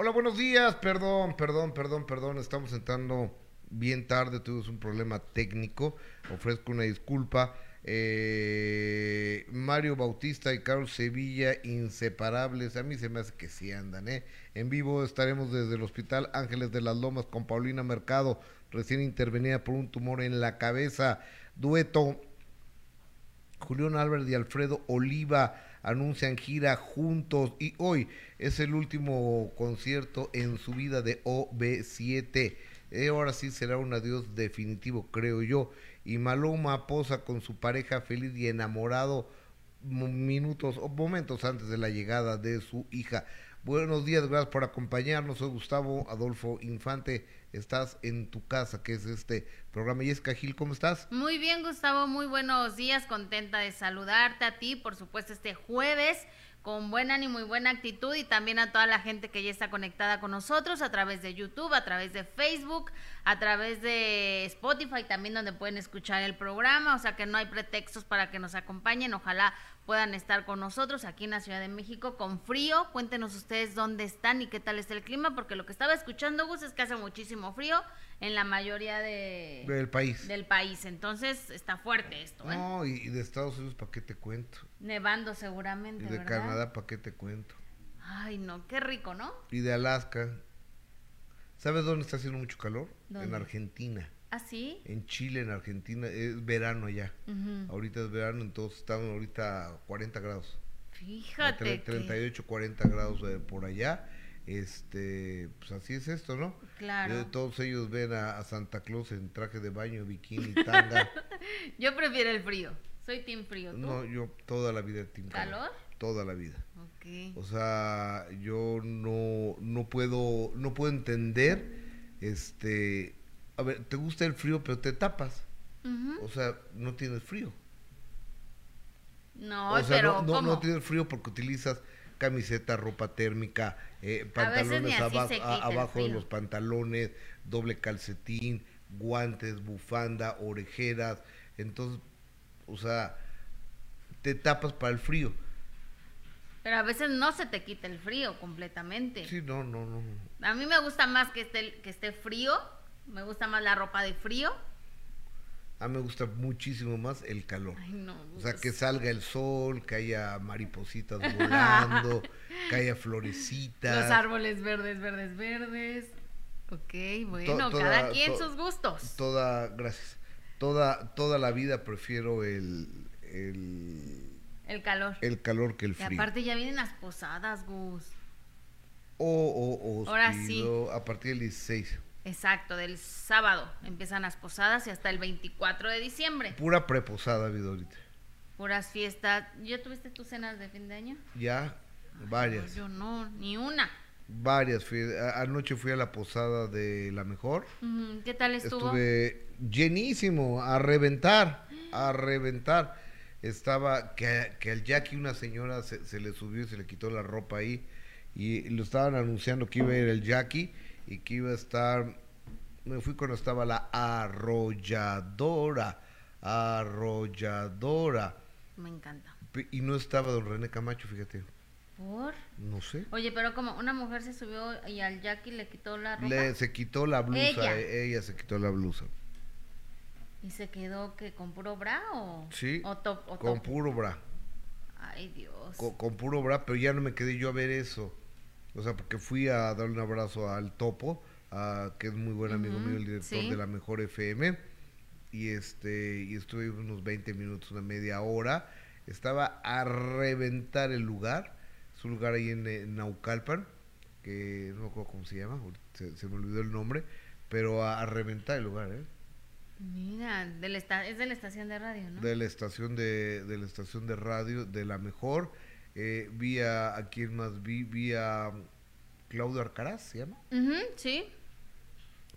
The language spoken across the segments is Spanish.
Hola, buenos días. Perdón, perdón, perdón, perdón. Estamos entrando bien tarde. Tuvimos un problema técnico. Ofrezco una disculpa. Eh, Mario Bautista y Carlos Sevilla, inseparables. A mí se me hace que sí andan, ¿eh? En vivo estaremos desde el Hospital Ángeles de las Lomas con Paulina Mercado, recién intervenida por un tumor en la cabeza. Dueto. Julián Álvarez y Alfredo Oliva anuncian gira juntos y hoy es el último concierto en su vida de OB7. Eh, ahora sí será un adiós definitivo, creo yo. Y Maloma posa con su pareja feliz y enamorado minutos o momentos antes de la llegada de su hija. Buenos días, gracias por acompañarnos. Soy Gustavo Adolfo Infante. Estás en tu casa, que es este programa. Jessica Gil, ¿cómo estás? Muy bien, Gustavo. Muy buenos días. Contenta de saludarte a ti, por supuesto, este jueves con buen ánimo y buena actitud y también a toda la gente que ya está conectada con nosotros a través de YouTube, a través de Facebook, a través de Spotify también donde pueden escuchar el programa, o sea que no hay pretextos para que nos acompañen, ojalá puedan estar con nosotros aquí en la Ciudad de México con frío. Cuéntenos ustedes dónde están y qué tal está el clima, porque lo que estaba escuchando, Gus, es que hace muchísimo frío en la mayoría de, del país. Del país. Entonces está fuerte esto. ¿eh? No, y, de Estados Unidos, ¿para qué te cuento? Nevando seguramente. Y de Canadá, ¿para qué te cuento? Ay, no, qué rico, ¿no? Y de Alaska. ¿Sabes dónde está haciendo mucho calor? En Argentina. ¿Ah, sí? En Chile, en Argentina, es verano ya. Ahorita es verano, entonces estamos ahorita a 40 grados. Fíjate. 38, 40 grados por allá. Este, pues así es esto, ¿no? Claro. Eh, todos ellos ven a, Santa Claus en traje de baño, bikini, tanga. yo prefiero el frío. Soy team frío. ¿tú? No, yo toda la vida team calor. Toda la vida. Ok. O sea, yo no, no puedo, no puedo entender, este, a ver, te gusta el frío, pero te tapas. O sea, no tienes frío. No, pero no, no, tienes frío porque utilizas camiseta, ropa térmica, eh, pantalones abajo de los pantalones, doble calcetín, guantes, bufanda, orejeras. Entonces, o sea, te tapas para el frío. Pero a veces no se te quita el frío completamente. Sí, no, no, no. A mí me gusta más que esté, que esté frío me gusta más la ropa de frío. A mí me gusta muchísimo más el calor. o sea, que salga el sol, que haya maripositas volando, que haya florecitas. Los árboles verdes, verdes, verdes. Ok, bueno, cada quien sus gustos. Toda, gracias. Toda, toda la vida prefiero el, el, calor. El calor que el frío. Y aparte ya vienen las posadas, Gus. O, o, Ahora sí. a partir del 16. Exacto, del sábado empiezan las posadas y hasta el 24 de diciembre. Pura preposada ha habido ahorita. Puras fiestas. ¿Ya tuviste tus cenas de fin de año? Ya, varias. yo no, ni una. Varias. anoche fui a la posada de La Mejor. ¿Qué tal estuvo? Estuve llenísimo, a reventar, a reventar. Estaba que, que al Jackie una señora se, se le subió y se le quitó la ropa ahí y lo estaban anunciando que iba a ir el Jackie y que iba a estar, me fui cuando estaba la arrolladora, arrolladora. Me encanta. Y no estaba don René Camacho, fíjate. ¿Por? No sé. Oye, pero como una mujer se subió y al Jackie le quitó la ropa. Le, se quitó la blusa, ella, se quitó la blusa. ¿Y se quedó que con puro bra o, sí, o top? O con puro bra. Ay, Dios. con, puro bra, pero ya no me quedé yo a ver eso. O sea, porque fui a darle un abrazo al Topo, que es muy buen amigo mío, el director de la Mejor FM. Y este y estuve unos 20 minutos, una media hora. Estaba a reventar el lugar. Es un lugar ahí en, Naucalpan, que no me acuerdo cómo se llama, se, me olvidó el nombre, pero a, reventar el lugar, ¿eh? Mira, es de la estación de radio, ¿no? De la estación de, de la estación de radio, de la mejor eh, vi a, a quién más vi, vi a Claudio Arcaraz, ¿se llama? sí.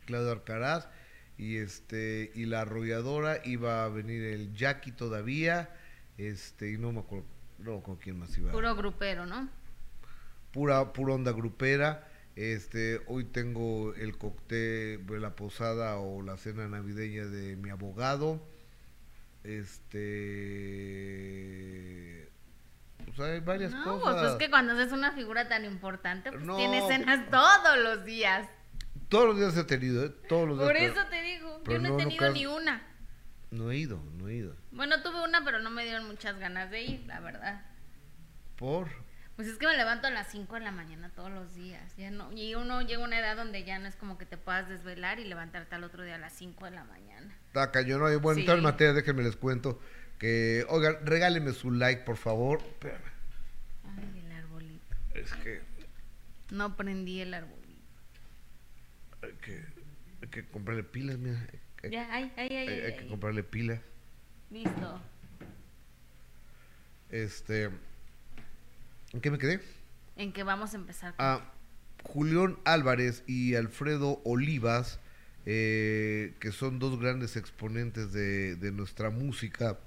Claudio Arcaraz y este y la arrolladora iba a venir el Jackie todavía, este y no me acuerdo no, con quién más iba. Puro grupero, ¿no? Pura pura onda grupera. Este, hoy tengo el cóctel de la posada o la cena navideña de mi abogado. Este Pues hay varias no, cosas. pues es que cuando haces una figura tan importante, pues No. tienes cenas todos los días. Todos los días he tenido, ¿eh? Todos los días. Por pero eso te digo, pero yo no, no, he no tenido cas- ni una. No he ido, no he ido. Bueno, tuve una, pero no me dieron muchas ganas de ir, la verdad. ¿Por? Pues es que me levanto a las 5 de la mañana todos los días. Ya no, y uno llega a una edad donde ya no es como que te puedas desvelar y levantarte al otro día a las 5 de la mañana. Está cañón. Oye, Bueno, Sí. en materia, déjenme les cuento que, oigan, regálenme su like, por favor. Ay, el arbolito. Es que No prendí el arbolito. hay que, hay que comprarle pilas, mira. Hay, Ya, ay, ay, ay, hay- ay, hay que comprarle pilas. Listo. Este. ¿En qué me quedé? En que vamos a empezar. con- a Julián Álvarez y Alfredo Olivas, eh, que son dos grandes exponentes de, de nuestra música,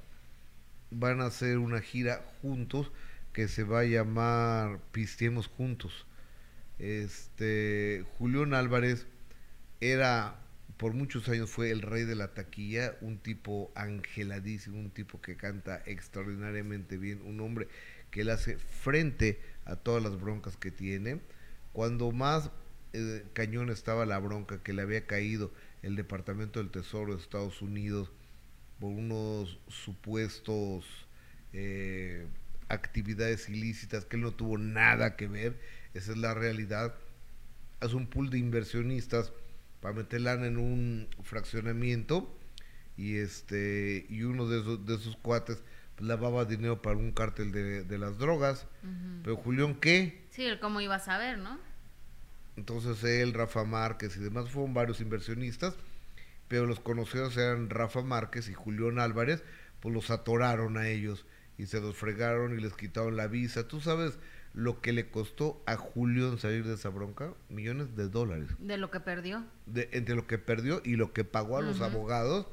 van a hacer una gira juntos que se va a llamar Pisteemos Juntos. Este Julián Álvarez era por muchos años fue el rey de la taquilla, un tipo angeladísimo, un tipo que canta extraordinariamente bien, un hombre que le hace frente a todas las broncas que tiene. Cuando más eh, cañón estaba la bronca que le había caído el Departamento del Tesoro de Estados Unidos por unos supuestos eh, actividades ilícitas que él no tuvo nada que ver, esa es la realidad. Hace un pool de inversionistas para meter lana en un fraccionamiento y este y uno de esos, de esos cuates pues, lavaba dinero para un cártel de, de las drogas. Ujú. Pero Julián, ¿qué? Sí, el cómo iba a saber, ¿no? Entonces él, Rafa Márquez y demás fueron varios inversionistas, pero los conocidos eran Rafa Márquez y Julián Álvarez, pues los atoraron a ellos y se los fregaron y les quitaron la visa. ¿Tú sabes lo que le costó a Julián salir de esa bronca? Millones de dólares. De lo que perdió. De, entre lo que perdió y lo que pagó a los Ujú. abogados.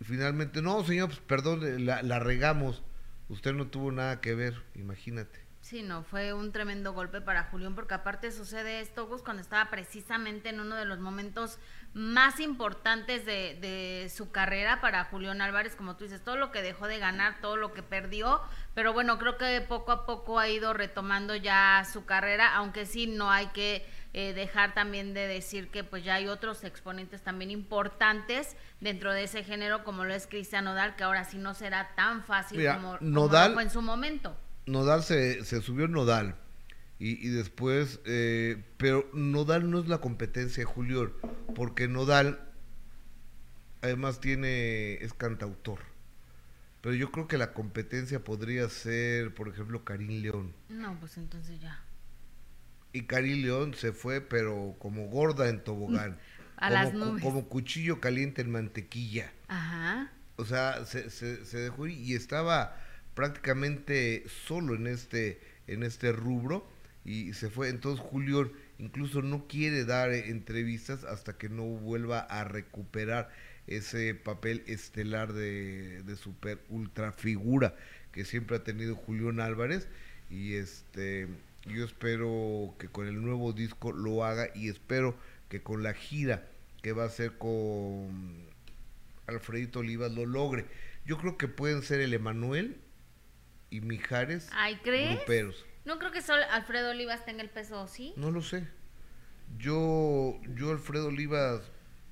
Y finalmente, no, señor, pues perdón, la, la regamos. Usted no tuvo nada que ver, imagínate. Sí, no, fue un tremendo golpe para Julián, porque aparte sucede esto, Gus, cuando estaba precisamente en uno de los momentos más importantes de, de su carrera para Julián Álvarez, como tú dices, todo lo que dejó de ganar, todo lo que perdió, pero bueno, creo que poco a poco ha ido retomando ya su carrera, aunque sí no hay que eh, dejar también de decir que pues ya hay otros exponentes también importantes dentro de ese género, como lo es Cristian Nodal, que ahora sí no será tan fácil Mira, como, Nodal- fue en su momento. Nodal se, se subió Nodal y, y después, eh, pero Nodal no es la competencia de Julián, porque Nodal además tiene, es cantautor. Pero yo creo que la competencia podría ser, por ejemplo, Karim León. No, pues entonces ya. Y Karim León se fue, pero como gorda en tobogán. A como, las nubes. como cuchillo caliente en mantequilla. Ajá. O sea, se, se, se dejó ir y estaba prácticamente solo en este, en este rubro y se fue. Entonces Julio incluso no quiere dar eh, entrevistas hasta que no vuelva a recuperar ese papel estelar de, de super ultra figura que siempre ha tenido Julián Álvarez y este yo espero que con el nuevo disco lo haga y espero que con la gira que va a hacer con Alfredito Olivas lo logre. Yo creo que pueden ser el Emanuel y Mijares Ay, ¿crees? gruperos. No creo que solo Alfredo Olivas tenga el peso, ¿sí? No lo sé. Yo, yo Alfredo Olivas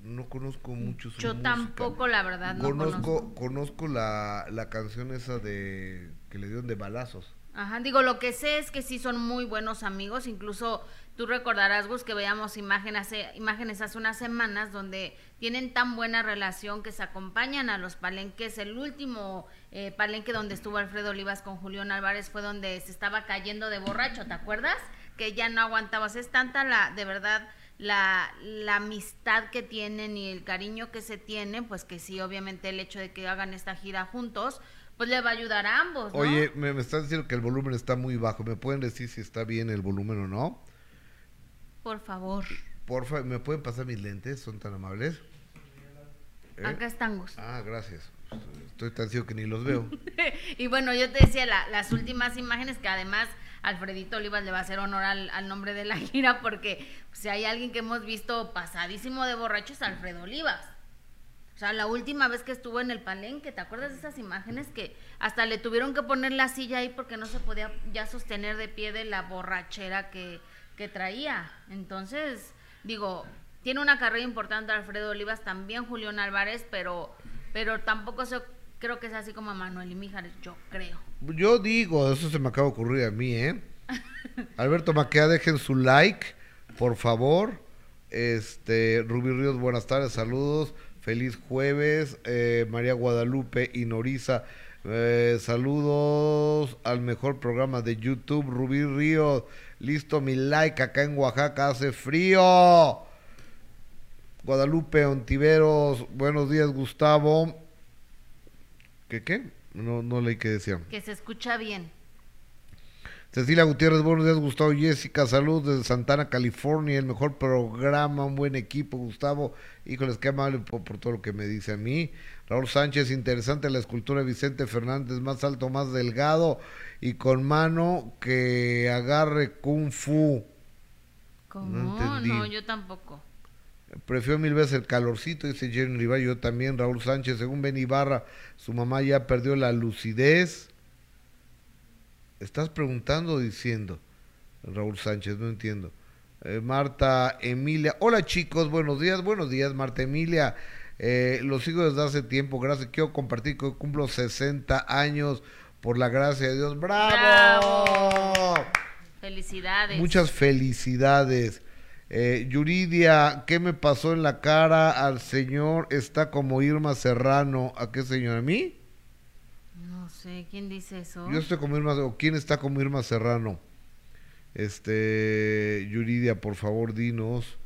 no conozco mucho su Yo música. tampoco, la verdad, no conozco, conozco. conozco la, la canción esa de que le dieron de balazos. Ajá, digo, lo que sé es que sí son muy buenos amigos, incluso tú recordarás, Gus, que veíamos imágenes, hace- imágenes hace unas semanas donde tienen tan buena relación que se acompañan a los palenques. El último eh, palenque donde estuvo Alfredo Olivas con Julián Álvarez fue donde se estaba cayendo de borracho, ¿te acuerdas? Que ya no aguantabas. Es tanta la, de verdad, la, la amistad que tienen y el cariño que se tienen, pues que sí, obviamente el hecho de que hagan esta gira juntos, pues le va a ayudar a ambos, ¿no? Oye, me, me están diciendo que el volumen está muy bajo. ¿Me pueden decir si está bien el volumen o no? Por favor. Porfa, ¿me pueden pasar mis lentes? ¿Son tan amables? ¿Eh? Acá están. Ah, gracias. Estoy tan ciego que ni los veo. y bueno, yo te decía la- las últimas imágenes que además Alfredito Olivas le va a hacer honor al, al nombre de la gira porque si hay alguien que hemos visto pasadísimo de borracho es Alfredo Olivas. O O sea, la última vez que estuvo en el palenque, ¿te acuerdas de esas imágenes que hasta le tuvieron que poner la silla ahí porque no se podía ya sostener de pie de la borrachera que, que traía? Entonces, digo, tiene una carrera importante Alfredo Olivas, también Julián Álvarez, pero, pero tampoco se, creo que es así como Manuel y Mijares, yo creo. Yo digo, eso se me acaba de ocurrir a mí, ¿eh? Alberto Maquea, dejen su like, por favor. Este, Rubí Ríos, buenas tardes, saludos. Feliz jueves. Eh, María Guadalupe y Noriza, eh, saludos al mejor programa de YouTube, Rubí Ríos. Listo mi like, acá en Oaxaca hace frío. Guadalupe Ontiveros, buenos días Gustavo. ¿Qué qué? No, no leí que decían. Que se escucha bien. Cecilia Gutiérrez, buenos días, Gustavo Jessica, salud desde Santana, California, el mejor programa, un buen equipo, Gustavo, híjoles, qué amable por, por, todo lo que me dice a mí. Raúl Sánchez, interesante la escultura de Vicente Fernández, más alto, más delgado y con mano que agarre kung fu. ¿Cómo? No, no yo tampoco. Prefiero mil veces el calorcito, dice Jenny Rivera, yo también, Raúl Sánchez, según Ben Ibarra, su mamá ya perdió la lucidez estás preguntando o diciendo? Raúl Sánchez, no entiendo. Eh, Marta Emilia, hola chicos, buenos días, buenos días, Marta Emilia. Eh, lo sigo desde hace tiempo, gracias. Quiero compartir que cumplo 60 años por la gracia de Dios. ¡Bravo! Felicidades. Muchas felicidades. Eh, Yuridia, ¿qué me pasó en la cara al señor? Está como Irma Serrano. ¿A qué señor? ¿A mí? sé, ¿quién dice eso? Yo estoy como Irma, o quién está como Irma Serrano. Este, Yuridia, por favor, dinos.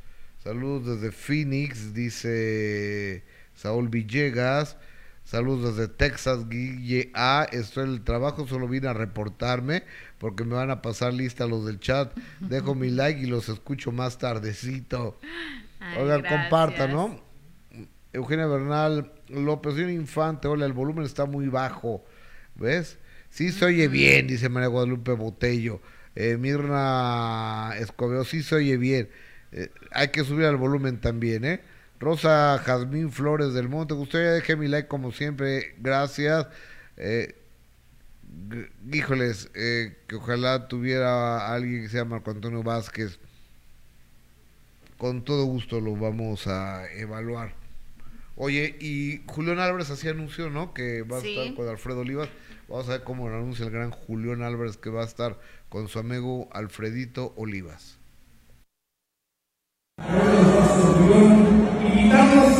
Saludos desde Phoenix, dice Saúl Villegas. Saludos desde Texas, Guille A. Estoy en el trabajo, solo vine a reportarme porque me van a pasar lista los del chat. Dejo mi like y los escucho más tardecito. Oigan, compartan, ¿no? Eugenia Bernal López, un infante. Hola, el volumen está muy bajo. ¿Ves? Sí se oye bien, dice María Guadalupe Botello. Eh, Mirna Escobedo, sí se oye bien. Eh, hay que subir al volumen también, ¿eh? Rosa Jazmín Flores del Monte, usted ya deje mi like como siempre, gracias. Eh, híjoles, eh, que ojalá tuviera alguien que se llama Marco Antonio Vázquez. Con todo gusto lo vamos a evaluar. Oye, y Julián Álvarez así anunció, ¿no? Que va a estar con Alfredo Olivas. Vamos a ver cómo lo anuncia el gran Julián Álvarez que va a estar con su amigo Alfredito Olivas. Invitamos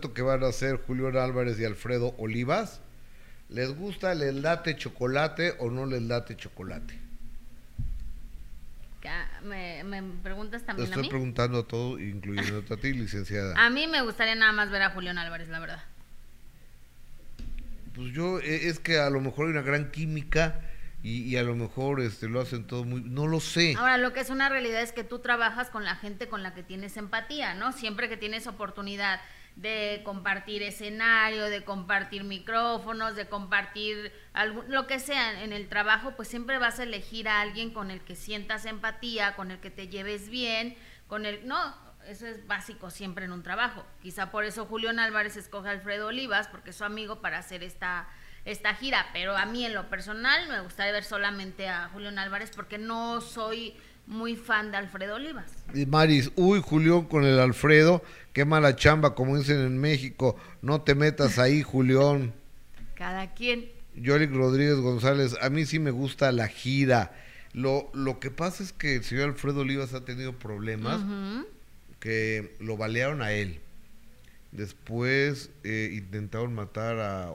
dueto que van a hacer Julián Álvarez y Alfredo Olivas? ¿Les gusta el late chocolate o no les late chocolate? ¿Me, me preguntas también Te estoy preguntando a todo, incluyendo a ti, licenciada. A mí me gustaría nada más ver a Julián Álvarez, la verdad. Pues yo, e, es que a lo mejor hay una gran química y, a lo mejor este lo hacen todo muy no lo sé ahora lo que es una realidad es que tú trabajas con la gente con la que tienes empatía no siempre que tienes oportunidad de compartir escenario de compartir micrófonos de compartir algo, lo que sea en el trabajo pues siempre vas a elegir a alguien con el que sientas empatía con el que te lleves bien con el no eso es básico siempre en un trabajo quizá por eso Julián Álvarez escoge a Alfredo Olivas porque es su amigo para hacer esta esta gira, pero a mí en lo personal me gustaría ver solamente a Julián Álvarez porque no soy muy fan de Alfredo Olivas. Maris, uy, Julián con el Alfredo, qué mala chamba, como dicen en México, no te metas ahí, Julián. Cada quien. Yorick Rodríguez González, a mí sí me gusta la gira. Lo, lo que pasa es que el señor Alfredo Olivas ha tenido problemas que lo balearon a él. Después eh, intentaron matar a,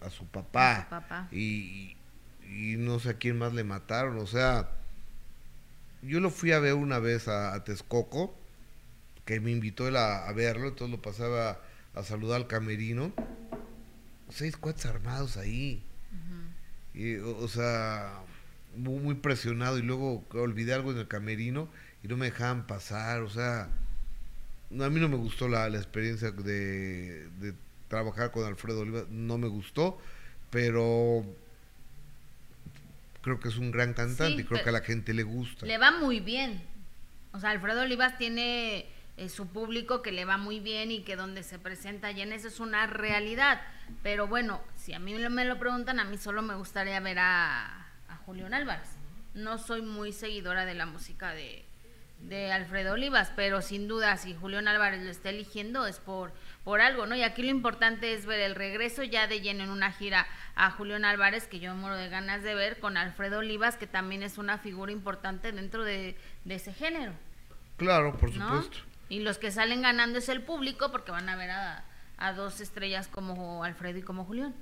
a su papá. Y, no sé a quién más le mataron. O sea, yo lo fui a ver una vez a, Texcoco, que me invitó él a, verlo, entonces lo pasaba a saludar al camerino. Seis cuates armados ahí. y, o, sea, muy, muy, presionado. Y luego olvidé algo en el camerino y no me dejaban pasar. O sea, a mí no me gustó la, la experiencia de, de trabajar con Alfredo Olivas no me gustó, pero creo que es un gran cantante y creo que a la gente le gusta. Le va muy bien. O sea, Alfredo Olivas tiene eh, su público que le va muy bien y que donde se presenta y en eso es una realidad. Pero bueno, si a mí me lo preguntan, a mí solo me gustaría ver a, a Julián Álvarez. No soy muy seguidora de la música de, de Alfredo Olivas, pero sin duda si Julián Álvarez lo está eligiendo es por por algo, ¿no? Y aquí lo importante es ver el regreso ya de lleno en una gira a Julián Álvarez, que yo me muero de ganas de ver, con Alfredo Olivas, que también es una figura importante dentro de, ese género. Claro, por supuesto. Y los que salen ganando es el público, porque van a ver a, dos estrellas como Alfredo y como Julián.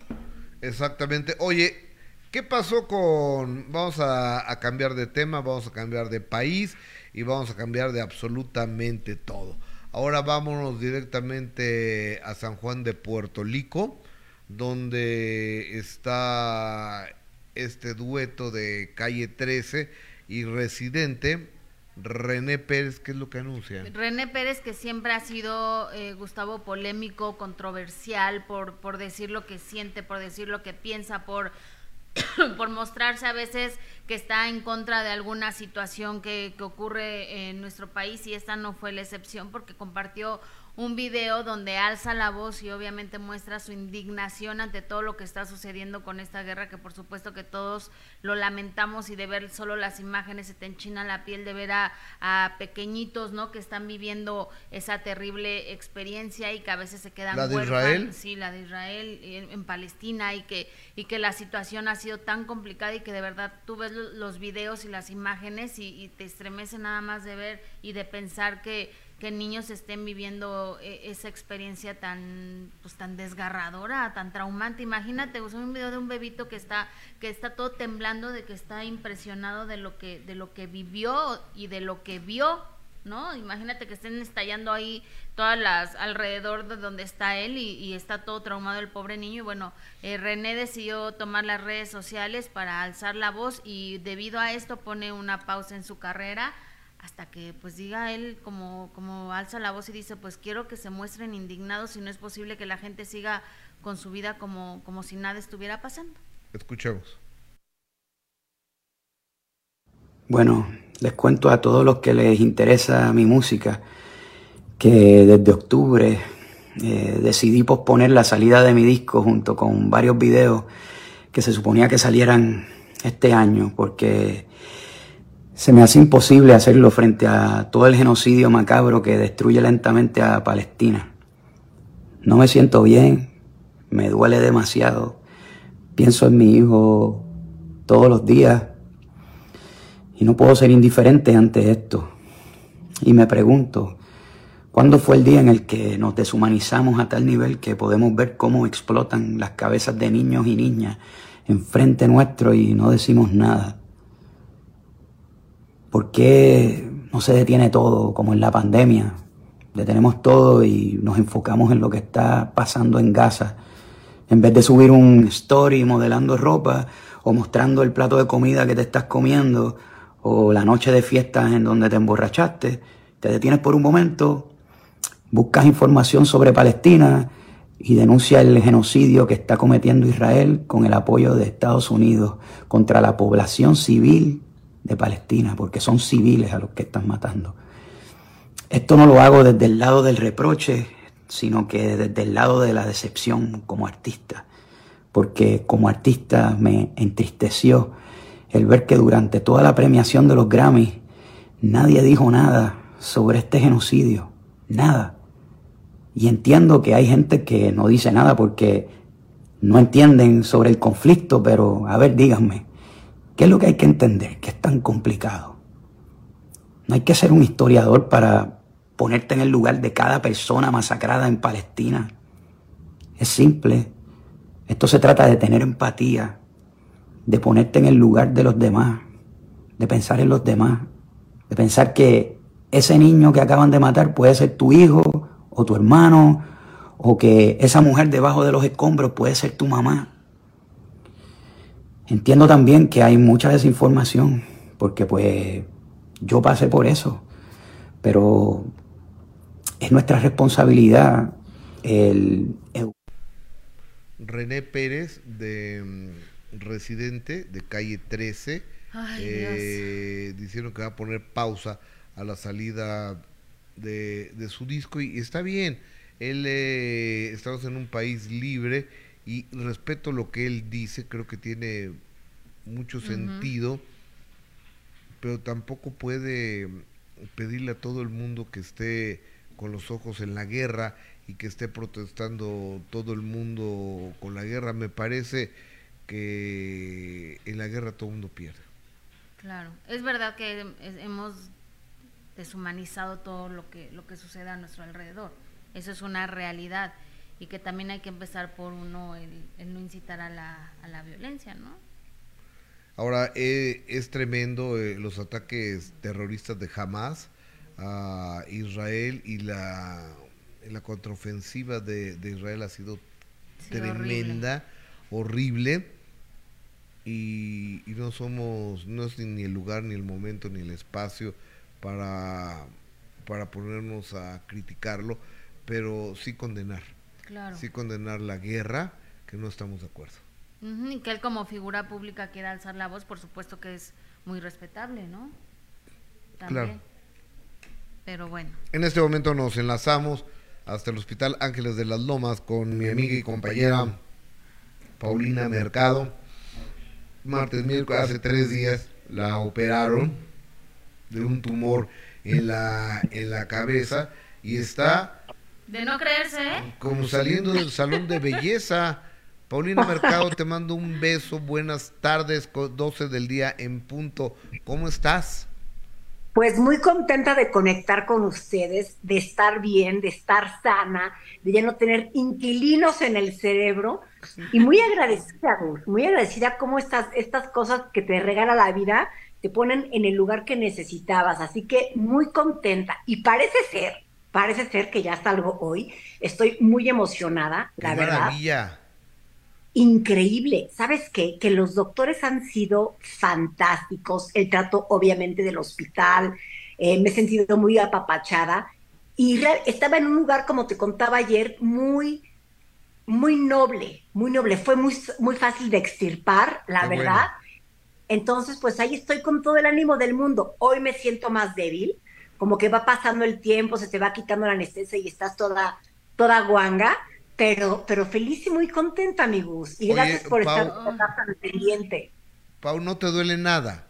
Exactamente. Oye, ¿qué pasó con... Vamos a, a cambiar de tema, vamos a cambiar de país y vamos a cambiar de absolutamente todo. Ahora vámonos directamente a San Juan de Puerto Lico, donde está este dueto de Calle 13 y Residente. René Pérez, ¿qué es lo que anuncia? René Pérez, que siempre ha sido, eh, Gustavo, polémico, controversial, por, por decir lo que siente, por decir lo que piensa, por por mostrarse a veces que está en contra de alguna situación que, que, ocurre en nuestro país y esta no fue la excepción porque compartió un video donde alza la voz y obviamente muestra su indignación ante todo lo que está sucediendo con esta guerra, que por supuesto que todos lo lamentamos y de ver solo las imágenes se te enchina la piel de ver a, pequeñitos, ¿no? Que están viviendo esa terrible experiencia y que a veces se quedan ¿La de Israel? Sí, la de Israel en, Palestina y que, y que la situación ha sido tan complicada y que de verdad tú ves los videos y las imágenes y, y te estremece nada más de ver y de pensar que que niños estén viviendo eh, esa experiencia tan pues tan desgarradora, tan traumante. Imagínate, usé un video de un bebito que está que está todo temblando de que está impresionado de lo que de lo que vivió y de lo que vio, ¿no? Imagínate que estén estallando ahí todas las alrededor de donde está él y, está todo traumado el pobre niño y bueno, eh, René decidió tomar las redes sociales para alzar la voz y debido a esto pone una pausa en su carrera hasta que pues diga él como, como alza la voz y dice pues quiero que se muestren indignados y no es posible que la gente siga con su vida como, como si nada estuviera pasando. Escuchemos. Bueno, les cuento a todos los que les interesa mi música que desde octubre eh, decidí posponer la salida de mi disco junto con varios videos que se suponía que salieran este año porque se me hace imposible hacerlo frente a todo el genocidio macabro que destruye lentamente a Palestina. No me siento bien, me duele demasiado. Pienso en mi hijo todos los días y no puedo ser indiferente ante esto. Y me pregunto, ¿cuándo fue el día en el que nos deshumanizamos a tal nivel que podemos ver cómo explotan las cabezas de niños y niñas enfrente nuestro y no decimos nada? ¿Por qué no se detiene todo como en la pandemia? Detenemos todo y nos enfocamos en lo que está pasando en Gaza. En vez de subir un story modelando ropa o mostrando el plato de comida que te estás comiendo o la noche de fiestas en donde te emborrachaste, te detienes por un momento, buscas información sobre Palestina y denuncia el genocidio que está cometiendo Israel con el apoyo de Estados Unidos contra la población civil de Palestina, porque son civiles a los que están matando. Esto no lo hago desde el lado del reproche, sino que desde el lado de la decepción como artista, porque como artista me entristeció el ver que durante toda la premiación de los Grammys nadie dijo nada sobre este genocidio, nada. Y entiendo que hay gente que no dice nada porque no entienden sobre el conflicto, pero a ver, díganme, ¿qué es lo que hay que entender? Que es tan complicado. No hay que ser un historiador para ponerte en el lugar de cada persona masacrada en Palestina. Es simple. Esto se trata de tener empatía, de ponerte en el lugar de los demás, de pensar en los demás, de pensar que ese niño que acaban de matar puede ser tu hijo o tu hermano, o que esa mujer debajo de los escombros puede ser tu mamá. Entiendo también que hay mucha desinformación, porque pues yo pasé por eso, pero es nuestra responsabilidad el... René Pérez, de mm, residente de calle 13, eh, dijeron que va a poner pausa a la salida de, su disco y, está bien. Él eh, estamos en un país libre y respeto lo que él dice, creo que tiene mucho sentido, pero tampoco puede pedirle a todo el mundo que esté con los ojos en la guerra y que esté protestando todo el mundo con la guerra. Me parece que en la guerra todo el mundo pierde. Claro, es verdad que hemos deshumanizado todo lo que, lo que sucede a nuestro alrededor. Eso es una realidad y que también hay que empezar por uno el, no incitar a la, a la violencia, ¿no? Ahora, eh, es tremendo eh, los ataques terroristas de Hamas a Israel y la, la contraofensiva de, Israel ha sido tremenda, horrible, y, no somos, no es ni el lugar, ni el momento, ni el espacio para, para ponernos a criticarlo, pero sí condenar, sí condenar la guerra, que no estamos de acuerdo. y que él como figura pública quiera alzar la voz, por supuesto que es muy respetable, ¿no? Claro pero bueno. En este momento nos enlazamos hasta el Hospital Ángeles de las Lomas con mi amiga y compañera Paulina Mercado. Martes, miércoles, hace tres días la operaron de un tumor en la, en la cabeza y está... De no creerse, ¿eh? Como saliendo del salón de belleza. Paulina Mercado, te mando un beso. Buenas tardes, 12 del día en punto. ¿Cómo estás? Pues muy contenta de conectar con ustedes, de estar bien, de estar sana, de ya no tener inquilinos en el cerebro y muy agradecida, muy agradecida cómo estas, estas cosas que te regala la vida te ponen en el lugar que necesitabas. Así que muy contenta y parece ser, parece ser que ya salgo hoy. Estoy muy emocionada, la verdad. Maravilla increíble. ¿Sabes qué? Que los doctores han sido fantásticos. El trato, obviamente, del hospital. Eh, me he sentido muy apapachada. Y estaba en un lugar, como te contaba ayer, muy, muy noble, muy noble. Fue muy, muy fácil de extirpar, la verdad. Entonces, pues ahí estoy con todo el ánimo del mundo. Hoy me siento más débil, como que va pasando el tiempo, se te va quitando la anestesia y estás toda, toda guanga pero, pero feliz y muy contenta, amigos. Y gracias por estar tan pendiente. Pau, ¿no te duele nada?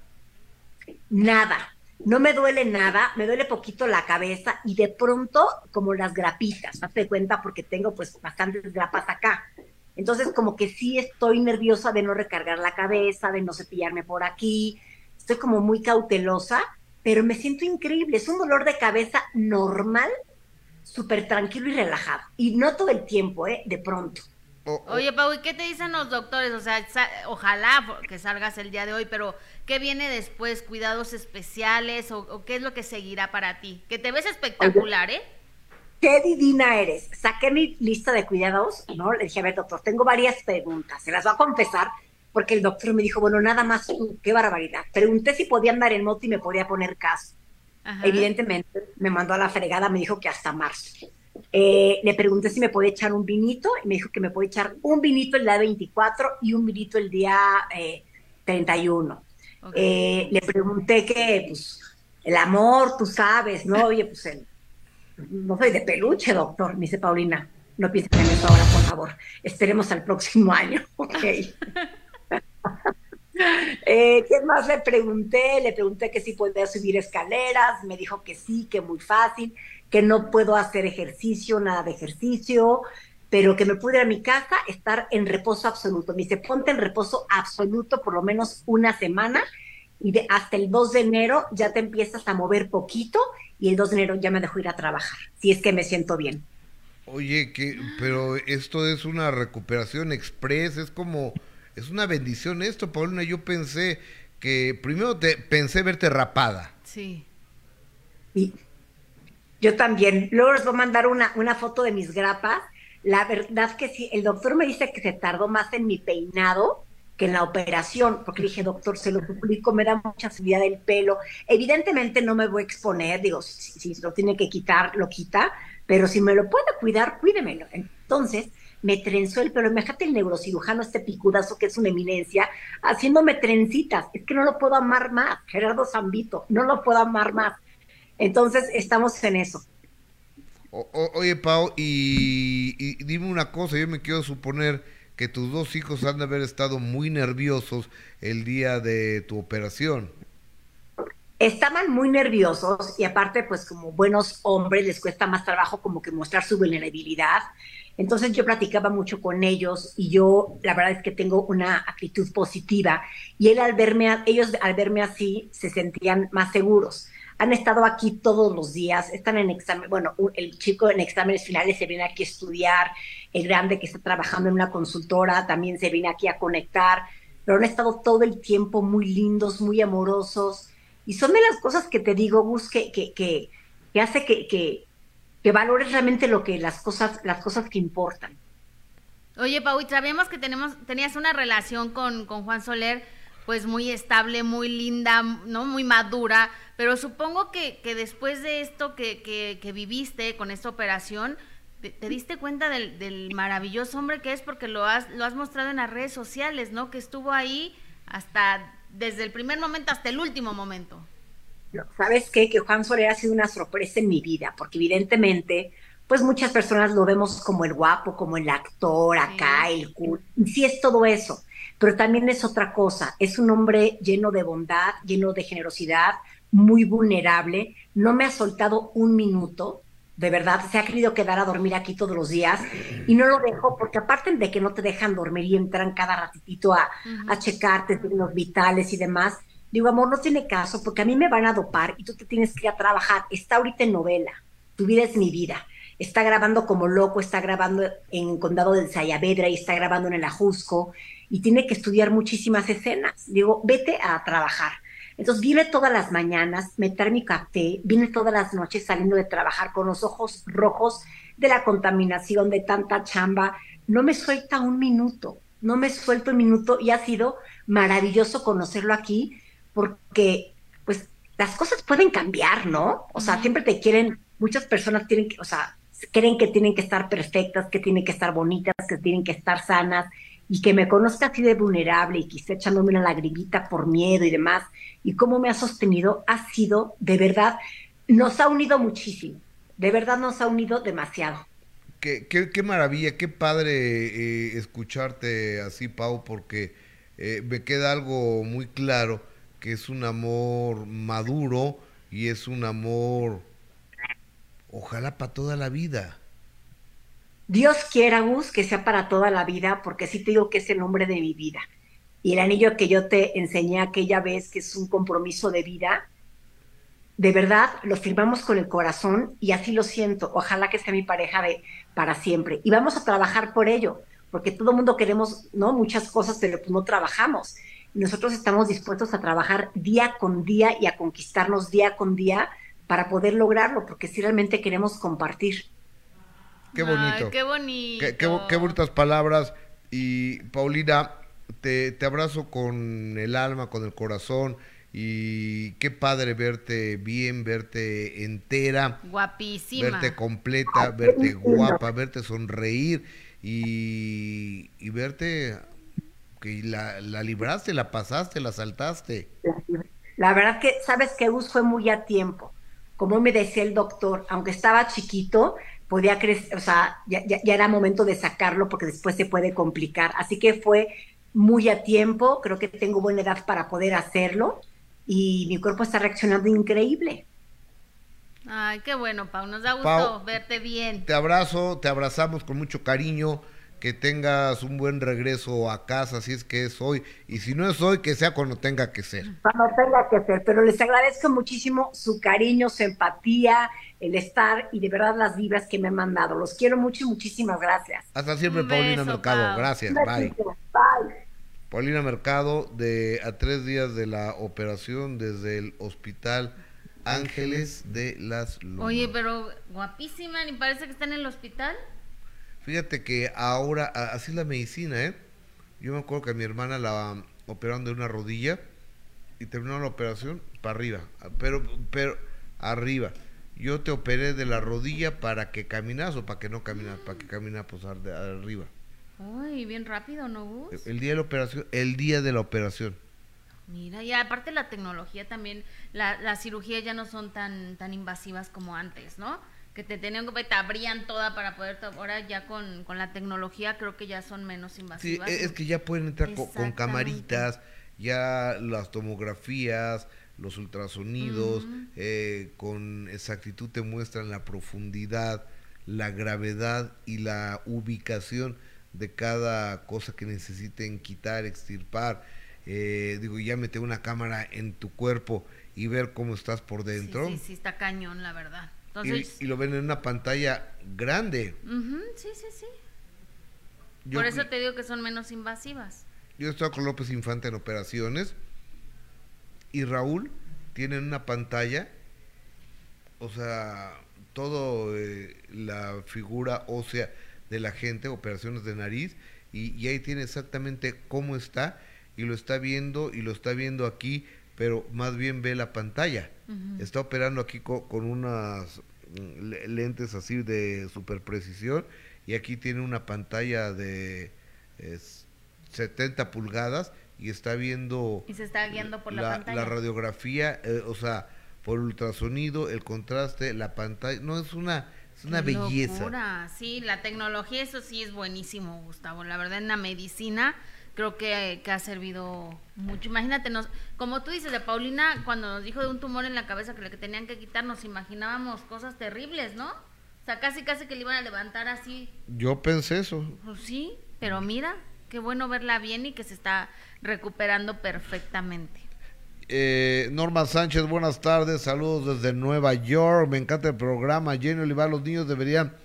Nada. No me duele nada, me duele poquito la cabeza y de pronto como las grapitas, te cuenta porque tengo pues bastantes grapas acá. Entonces como que sí estoy nerviosa de no recargar la cabeza, de no cepillarme por aquí, estoy como muy cautelosa, pero me siento increíble, es un dolor de cabeza normal súper tranquilo y relajado. Y no todo el tiempo, ¿eh? De pronto. Oye, Pau, ¿y qué te dicen los doctores? O sea, ojalá que salgas el día de hoy, pero ¿qué viene después? ¿Cuidados especiales o, qué es lo que seguirá para ti? Que te ves espectacular, ¿eh? Qué divina eres. Saqué mi lista de cuidados, ¿no? Le dije, a ver, doctor, tengo varias preguntas. Se las voy a confesar porque el doctor me dijo, bueno, nada más tú, qué barbaridad. Pregunté si podía andar en moto y me podía poner caso. Evidentemente me mandó a la fregada, me dijo que hasta marzo. Eh, le pregunté si me podía echar un vinito y me dijo que me puede echar un vinito el día 24 y un vinito el día 31. Eh, eh, le pregunté que, pues, el amor, tú sabes, ¿no? Oye, pues, no soy de peluche, doctor, me dice Paulina. No piensen en eso ahora, por favor. Esperemos al próximo año, ok. Eh, ¿Qué más le pregunté? Le pregunté que si podía subir escaleras, me dijo que sí, que muy fácil, que no puedo hacer ejercicio, nada de ejercicio, pero que me pude ir a mi casa, estar en reposo absoluto. Me dice, ponte en reposo absoluto por lo menos una semana y de, hasta el 2 de enero ya te empiezas a mover poquito y el 2 de enero ya me dejo ir a trabajar, si es que me siento bien. Oye, que, pero esto es una recuperación express, es como, es una bendición esto, Paulina. Yo pensé que, primero te pensé verte rapada. Sí. Y yo también. Luego les voy a mandar una, una foto de mis grapas. La verdad que sí, el doctor me dice que se tardó más en mi peinado que en la operación, porque le dije, doctor, se lo suplico, me da mucha subida del pelo. Evidentemente no me voy a exponer, digo, si, si, lo tiene que quitar, lo quita, pero si me lo puede cuidar, cuídemelo. Entonces, me trenzó el pelo. Imagínate el neurocirujano, este picudazo que es una eminencia, haciéndome trencitas. Es que no lo puedo amar más, Gerardo Zambito, no lo puedo amar más. Entonces, estamos en eso. O, o, oye, Pau, y, y, dime una cosa, yo me quiero suponer que tus dos hijos han de haber estado muy nerviosos el día de tu operación. Estaban muy nerviosos y aparte, pues como buenos hombres les cuesta más trabajo como que mostrar su vulnerabilidad. Entonces yo platicaba mucho con ellos y yo la verdad es que tengo una actitud positiva y él al verme, ellos al verme así se sentían más seguros. Han estado aquí todos los días, están en examen, bueno, el chico en exámenes finales se viene aquí a estudiar, el grande que está trabajando en una consultora también se viene aquí a conectar, pero han estado todo el tiempo muy lindos, muy amorosos y son de las cosas que te digo, Gus, que, que, que hace que, que, que, valores realmente lo que las cosas, las cosas que importan. Oye, Pau, y sabemos que tenemos, tenías una relación con, con Juan Soler, pues muy estable, muy linda, ¿no? Muy madura, pero supongo que, que después de esto que, que, que, viviste con esta operación, te, te diste cuenta del, del, maravilloso hombre que es porque lo has, lo has mostrado en las redes sociales, ¿no? Que estuvo ahí hasta desde el primer momento hasta el último momento. ¿Sabes qué? Que Juan Soler ha sido una sorpresa en mi vida, porque evidentemente, pues muchas personas lo vemos como el guapo, como el actor, acá, el cool. Sí es todo eso, pero también es otra cosa. Es un hombre lleno de bondad, lleno de generosidad, muy vulnerable. No me ha soltado un minuto de verdad, se ha querido quedar a dormir aquí todos los días y no lo dejo porque aparte de que no te dejan dormir y entran cada ratitito a, uh -huh. a checarte los vitales y demás, digo, amor, no tiene caso porque a mí me van a dopar y tú te tienes que ir a trabajar. Está ahorita en novela, tu vida es mi vida. Está grabando como loco, está grabando en Condado del Sayavedra y está grabando en el Ajusco y tiene que estudiar muchísimas escenas. Digo, vete a trabajar. Entonces viene todas las mañanas, meter mi café, viene todas las noches saliendo de trabajar con los ojos rojos de la contaminación, de tanta chamba. No me suelta un minuto, no me suelta un minuto y ha sido maravilloso conocerlo aquí porque pues las cosas pueden cambiar, ¿no? O sea, siempre te quieren, muchas personas tienen que, o sea, creen que tienen que estar perfectas, que tienen que estar bonitas, que tienen que estar sanas y que me conozca así de vulnerable y que esté echándome una lagrimita por miedo y demás, y cómo me ha sostenido, ha sido, de verdad, nos ha unido muchísimo, de verdad nos ha unido demasiado. Qué, qué, qué maravilla, qué padre eh, escucharte así, Pau, porque eh, me queda algo muy claro, que es un amor maduro y es un amor, ojalá para toda la vida. Dios quiera, Gus, que sea para toda la vida, porque sí te digo que es el nombre de mi vida. Y el anillo que yo te enseñé aquella vez, que es un compromiso de vida, de verdad lo firmamos con el corazón y así lo siento. Ojalá que sea mi pareja de para siempre. Y vamos a trabajar por ello, porque todo el mundo queremos, ¿no? Muchas cosas, pero pues no trabajamos. Y nosotros estamos dispuestos a trabajar día con día y a conquistarnos día con día para poder lograrlo, porque si realmente queremos compartir. Qué bonito. Ay, qué bonito. Qué, qué, qué, bonitas palabras. Y Paulina, te, te, abrazo con el alma, con el corazón. Y qué padre verte bien, verte entera. Guapísima. Verte completa, verte guapa, verte sonreír y, y verte que la, la, libraste, la pasaste, la saltaste. La, la verdad que, sabes que Gus fue muy a tiempo. Como me decía el doctor, aunque estaba chiquito, podía crecer, o sea, ya, ya, ya, era momento de sacarlo porque después se puede complicar. Así que fue muy a tiempo, creo que tengo buena edad para poder hacerlo y mi cuerpo está reaccionando increíble. Ay, qué bueno, Pau, nos da gusto verte bien. Te abrazo, te abrazamos con mucho cariño que tengas un buen regreso a casa, si es que es hoy, y si no es hoy, que sea cuando tenga que ser. Cuando tenga que ser, pero les agradezco muchísimo su cariño, su empatía, el estar y de verdad las vibras que me han mandado. Los quiero mucho y muchísimas gracias. Hasta siempre, Paulina Mercado. Gracias, bye. Bye. Paulina Mercado, de a tres días de la operación desde el hospital Ángeles de las Lomas. Oye, pero guapísima, ni parece que está en el hospital. Fíjate que ahora, así es la medicina, ¿eh? Yo me acuerdo que a mi hermana la operaron de una rodilla y terminó la operación para arriba, pero, pero arriba. Yo te operé de la rodilla para que caminas o para que no caminas, para que caminas pues arriba. Ay, bien rápido, ¿no, Gus? El día de la operación, el día de la operación. Mira, y aparte la tecnología también, la, las cirugías ya no son tan, tan invasivas como antes, ¿no? Que te tenían que te abrían toda para poder ahora ya con, con, la tecnología creo que ya son menos invasivas. Sí, es que ya pueden entrar con, camaritas, ya las tomografías, los ultrasonidos, eh, con exactitud te muestran la profundidad, la gravedad y la ubicación de cada cosa que necesiten quitar, extirpar. Eh, digo, ya meter una cámara en tu cuerpo y ver cómo estás por dentro. sí, sí está cañón, la verdad y, lo ven en una pantalla grande. sí, sí, sí. Por eso te digo que son menos invasivas. Yo estoy con López Infante en operaciones y Raúl tiene una pantalla, o sea, todo eh, la figura ósea de la gente, operaciones de nariz, y, ahí tiene exactamente cómo está, y lo está viendo, y lo está viendo aquí, pero más bien ve la pantalla. Está operando aquí con, unas mm, lentes así de super precisión y aquí tiene una pantalla de 70 pulgadas y está viendo y se está guiando por la, la, radiografía, eh, o sea, por ultrasonido, el contraste, la pantalla, no es una es una belleza. Sí, la tecnología eso sí es buenísimo, Gustavo. La verdad en la medicina creo que, ha servido mucho. Imagínate, nos, como tú dices de Paulina, cuando nos dijo de un tumor en la cabeza que le tenían que quitar, nos imaginábamos cosas terribles, ¿no? O sea, casi casi que le iban a levantar así. Yo pensé eso. Pues sí, pero mira, qué bueno verla bien y que se está recuperando perfectamente. Eh, Norma Sánchez, buenas tardes, saludos desde Nueva York, me encanta el programa, Jenny Olivar, los niños deberían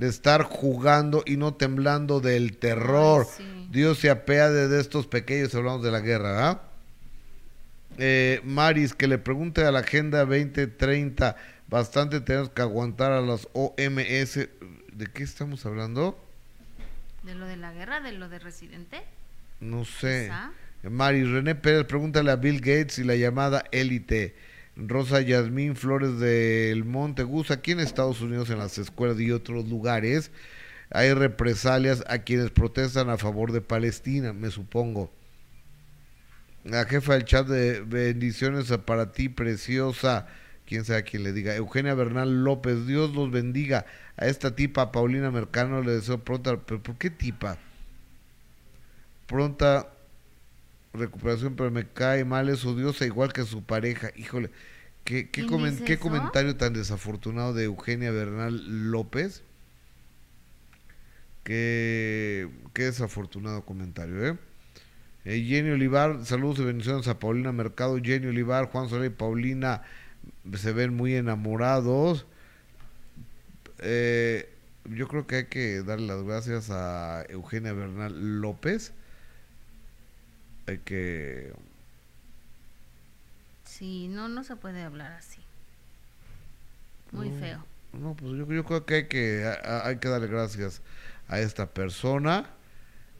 de estar jugando y no temblando del terror. Dios se apea de estos pequeños, hablamos de la guerra, ¿ah? Eh, Maris, que le pregunte a la Agenda 2030, bastante tenemos que aguantar a las OMS. ¿De qué estamos hablando? ¿De lo de la guerra? ¿De lo de Residente? No sé. Maris, René Pérez, pregúntale a Bill Gates y la llamada élite. Rosa Yasmín Flores del Monte Gus, aquí en Estados Unidos, en las escuelas y otros lugares, hay represalias a quienes protestan a favor de Palestina, me supongo. La jefa del chat de bendiciones para ti, preciosa. Quién sabe quién le diga. Eugenia Bernal López, Dios los bendiga. A esta tipa, Paulina Mercano, le deseo pronta. ¿Pero por qué tipa? Pronta recuperación, pero me cae mal, es odiosa igual que su pareja. Híjole, ¿qué, qué, qué comentario tan desafortunado de Eugenia Bernal López? Qué, qué desafortunado comentario, ¿eh? ¿eh? Jenny Olivar, saludos y bendiciones a Paulina Mercado, Jenny Olivar, Juan Soler y Paulina se ven muy enamorados. Eh, yo creo que hay que darle las gracias a Eugenia Bernal López hay que... Sí, no, no se puede hablar así. Muy feo. No, pues yo, creo que hay que hay que darle gracias a esta persona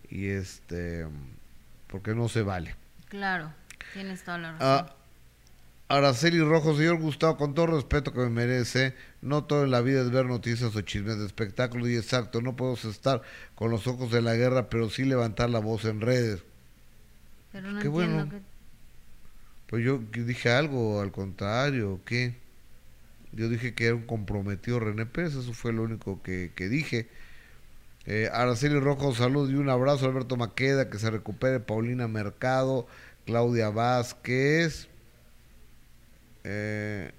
y este porque no se vale. Claro, tienes toda la ah, razón. Araceli Rojo, señor Gustavo, con todo respeto que me merece, no todo en la vida es ver noticias o chismes de espectáculo y exacto, no podemos estar con los ojos de la guerra, pero sí levantar la voz en redes. Pero no Qué bueno. Pues yo dije algo al contrario, ¿qué? Yo dije que era un comprometido René Pérez, eso fue lo único que, dije. Eh, Araceli Rojo, salud y un abrazo. Alberto Maqueda, que se recupere. Paulina Mercado, Claudia Vázquez. Eh,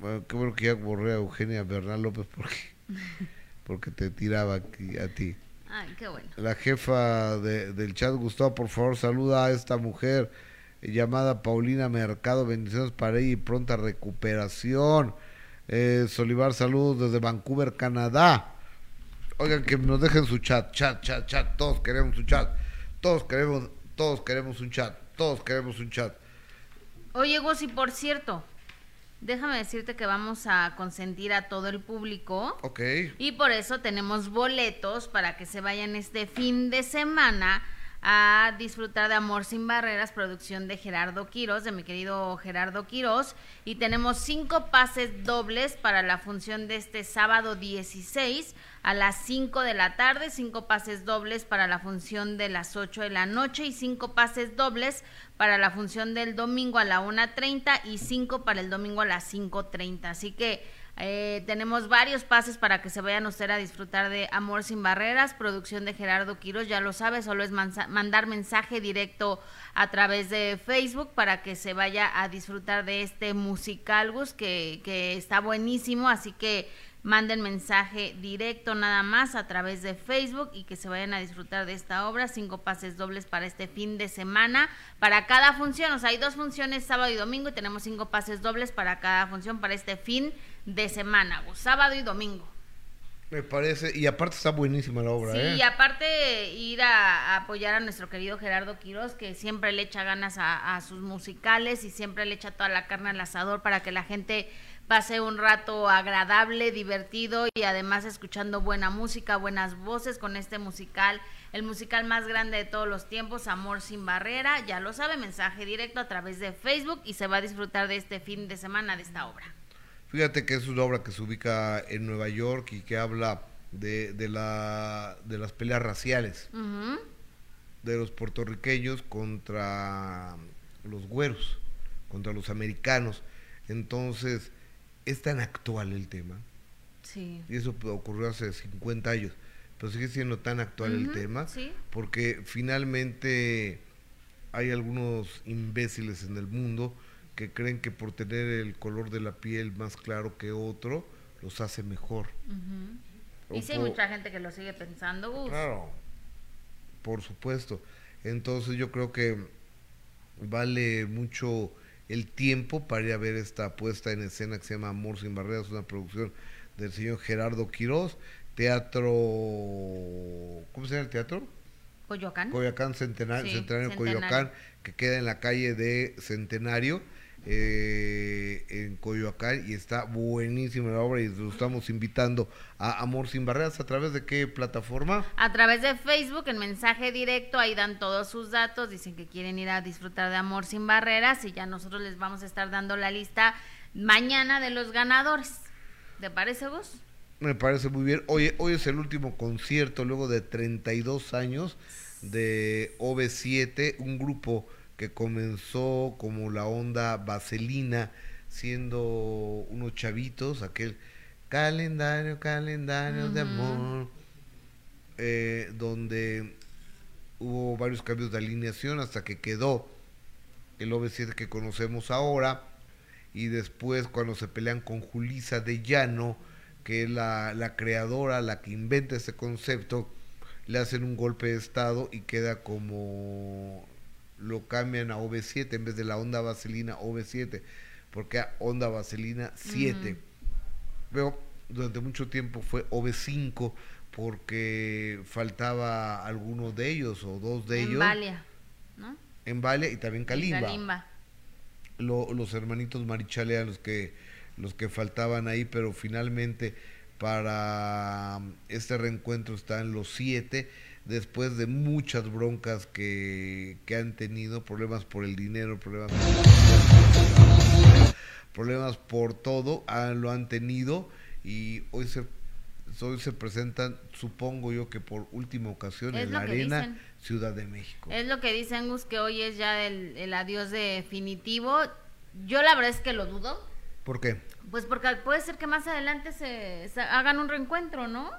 bueno, qué bueno que ya borré a Eugenia Bernal López porque, porque te tiraba aquí, a ti. Ay, qué bueno. La jefa de- del chat, Gustavo, por favor, saluda a esta mujer llamada Paulina Mercado. Bendiciones para ella y pronta recuperación. Eh, Solivar, saludos desde Vancouver, Canadá. Oigan, que nos dejen su chat, chat, chat, chat. Todos queremos un chat. Todos queremos, todos queremos un chat. Todos queremos un chat. Oye, y por cierto, déjame decirte que vamos a consentir a todo el público. Ok. Y por eso tenemos boletos para que se vayan este fin de semana a disfrutar de Amor sin Barreras, producción de Gerardo Quiros, de mi querido Gerardo Quiros. Y tenemos cinco pases dobles para la función de este sábado 16 a las 5 de la tarde, cinco pases dobles para la función de las 8 de la noche y cinco pases dobles para la función del domingo a la 1.30 y cinco para el domingo a las 5.30. Así que eh, tenemos varios pases para que se vayan ustedes a disfrutar de Amor sin Barreras, producción de Gerardo Quiros, ya lo sabe, solo es mandar mensaje directo a través de Facebook para que se vaya a disfrutar de este musical, Gus, que, que está buenísimo, así que manden mensaje directo nada más a través de Facebook y que se vayan a disfrutar de esta obra, cinco pases dobles para este fin de semana, para cada función, o sea, hay dos funciones sábado y domingo y tenemos cinco pases dobles para cada función para este fin de semana, sábado y domingo. Me parece. Y aparte está buenísima la obra, Sí, ¿eh? y aparte ir a, a apoyar a nuestro querido Gerardo Quiroz, que siempre le echa ganas a, a sus musicales y siempre le echa toda la carne al asador para que la gente pase un rato agradable, divertido y además escuchando buena música, buenas voces con este musical, el musical más grande de todos los tiempos, Amor sin Barrera. Ya lo sabe, mensaje directo a través de Facebook y se va a disfrutar de este fin de semana de esta obra. Fíjate que es una obra que se ubica en Nueva York y que habla de, de, la, de las peleas raciales de los puertorriqueños contra los güeros, contra los americanos. Entonces, es tan actual el tema. Sí. Y eso ocurrió hace 50 años. Pero sigue siendo tan actual el tema. sí. Porque finalmente hay algunos imbéciles en el mundo que creen que por tener el color de la piel más claro que otro, los hace mejor. Ujú. Y sí hay mucha gente que lo sigue pensando, Gus. Claro, por supuesto. Entonces yo creo que vale mucho el tiempo para ir a ver esta puesta en escena que se llama Amor sin Barreras, una producción del señor Gerardo Quiroz, teatro, ¿cómo se llama el teatro? Coyoacán. Coyoacán Centenario, Sí, Centenario Centenario. Coyoacán, que queda en la calle de Centenario, eh, en Coyoacán, y está buenísima la obra y lo estamos invitando a Amor sin Barreras, ¿a través de qué plataforma? A través de Facebook, en mensaje directo, ahí dan todos sus datos, dicen que quieren ir a disfrutar de Amor sin Barreras y ya nosotros les vamos a estar dando la lista mañana de los ganadores. ¿Te parece, Gus? Me parece muy bien. Hoy, hoy es el último concierto, luego de 32 años, de OV7, un grupo que comenzó como la onda vaselina, siendo unos chavitos, aquel calendario, calendario de amor, eh, donde hubo varios cambios de alineación hasta que quedó el OV7 que conocemos ahora y después cuando se pelean con Julisa de Llano, que es la, la creadora, la que inventa ese concepto, le hacen un golpe de estado y queda como lo cambian a OV7 en vez de la onda vaselina OV7, porque a onda vaselina 7. Pero durante mucho tiempo fue OV5 porque faltaba alguno de ellos o dos de en ellos Valia, ¿no? en Valle y también Kalimba Kalimba. lo- los hermanitos Marichale eran los que los que faltaban ahí, pero finalmente para este reencuentro están los siete, después de muchas broncas que, que han tenido, problemas por el dinero, problemas problemas por todo, ah, lo han tenido y hoy se hoy se presentan, supongo yo que por última ocasión Es en la Arena dicen. Ciudad de México. Es lo que dicen, Gus, que hoy es ya el, el adiós definitivo. Yo la verdad es que lo dudo. ¿Por qué? Pues porque puede ser que más adelante se, se hagan un reencuentro, ¿no?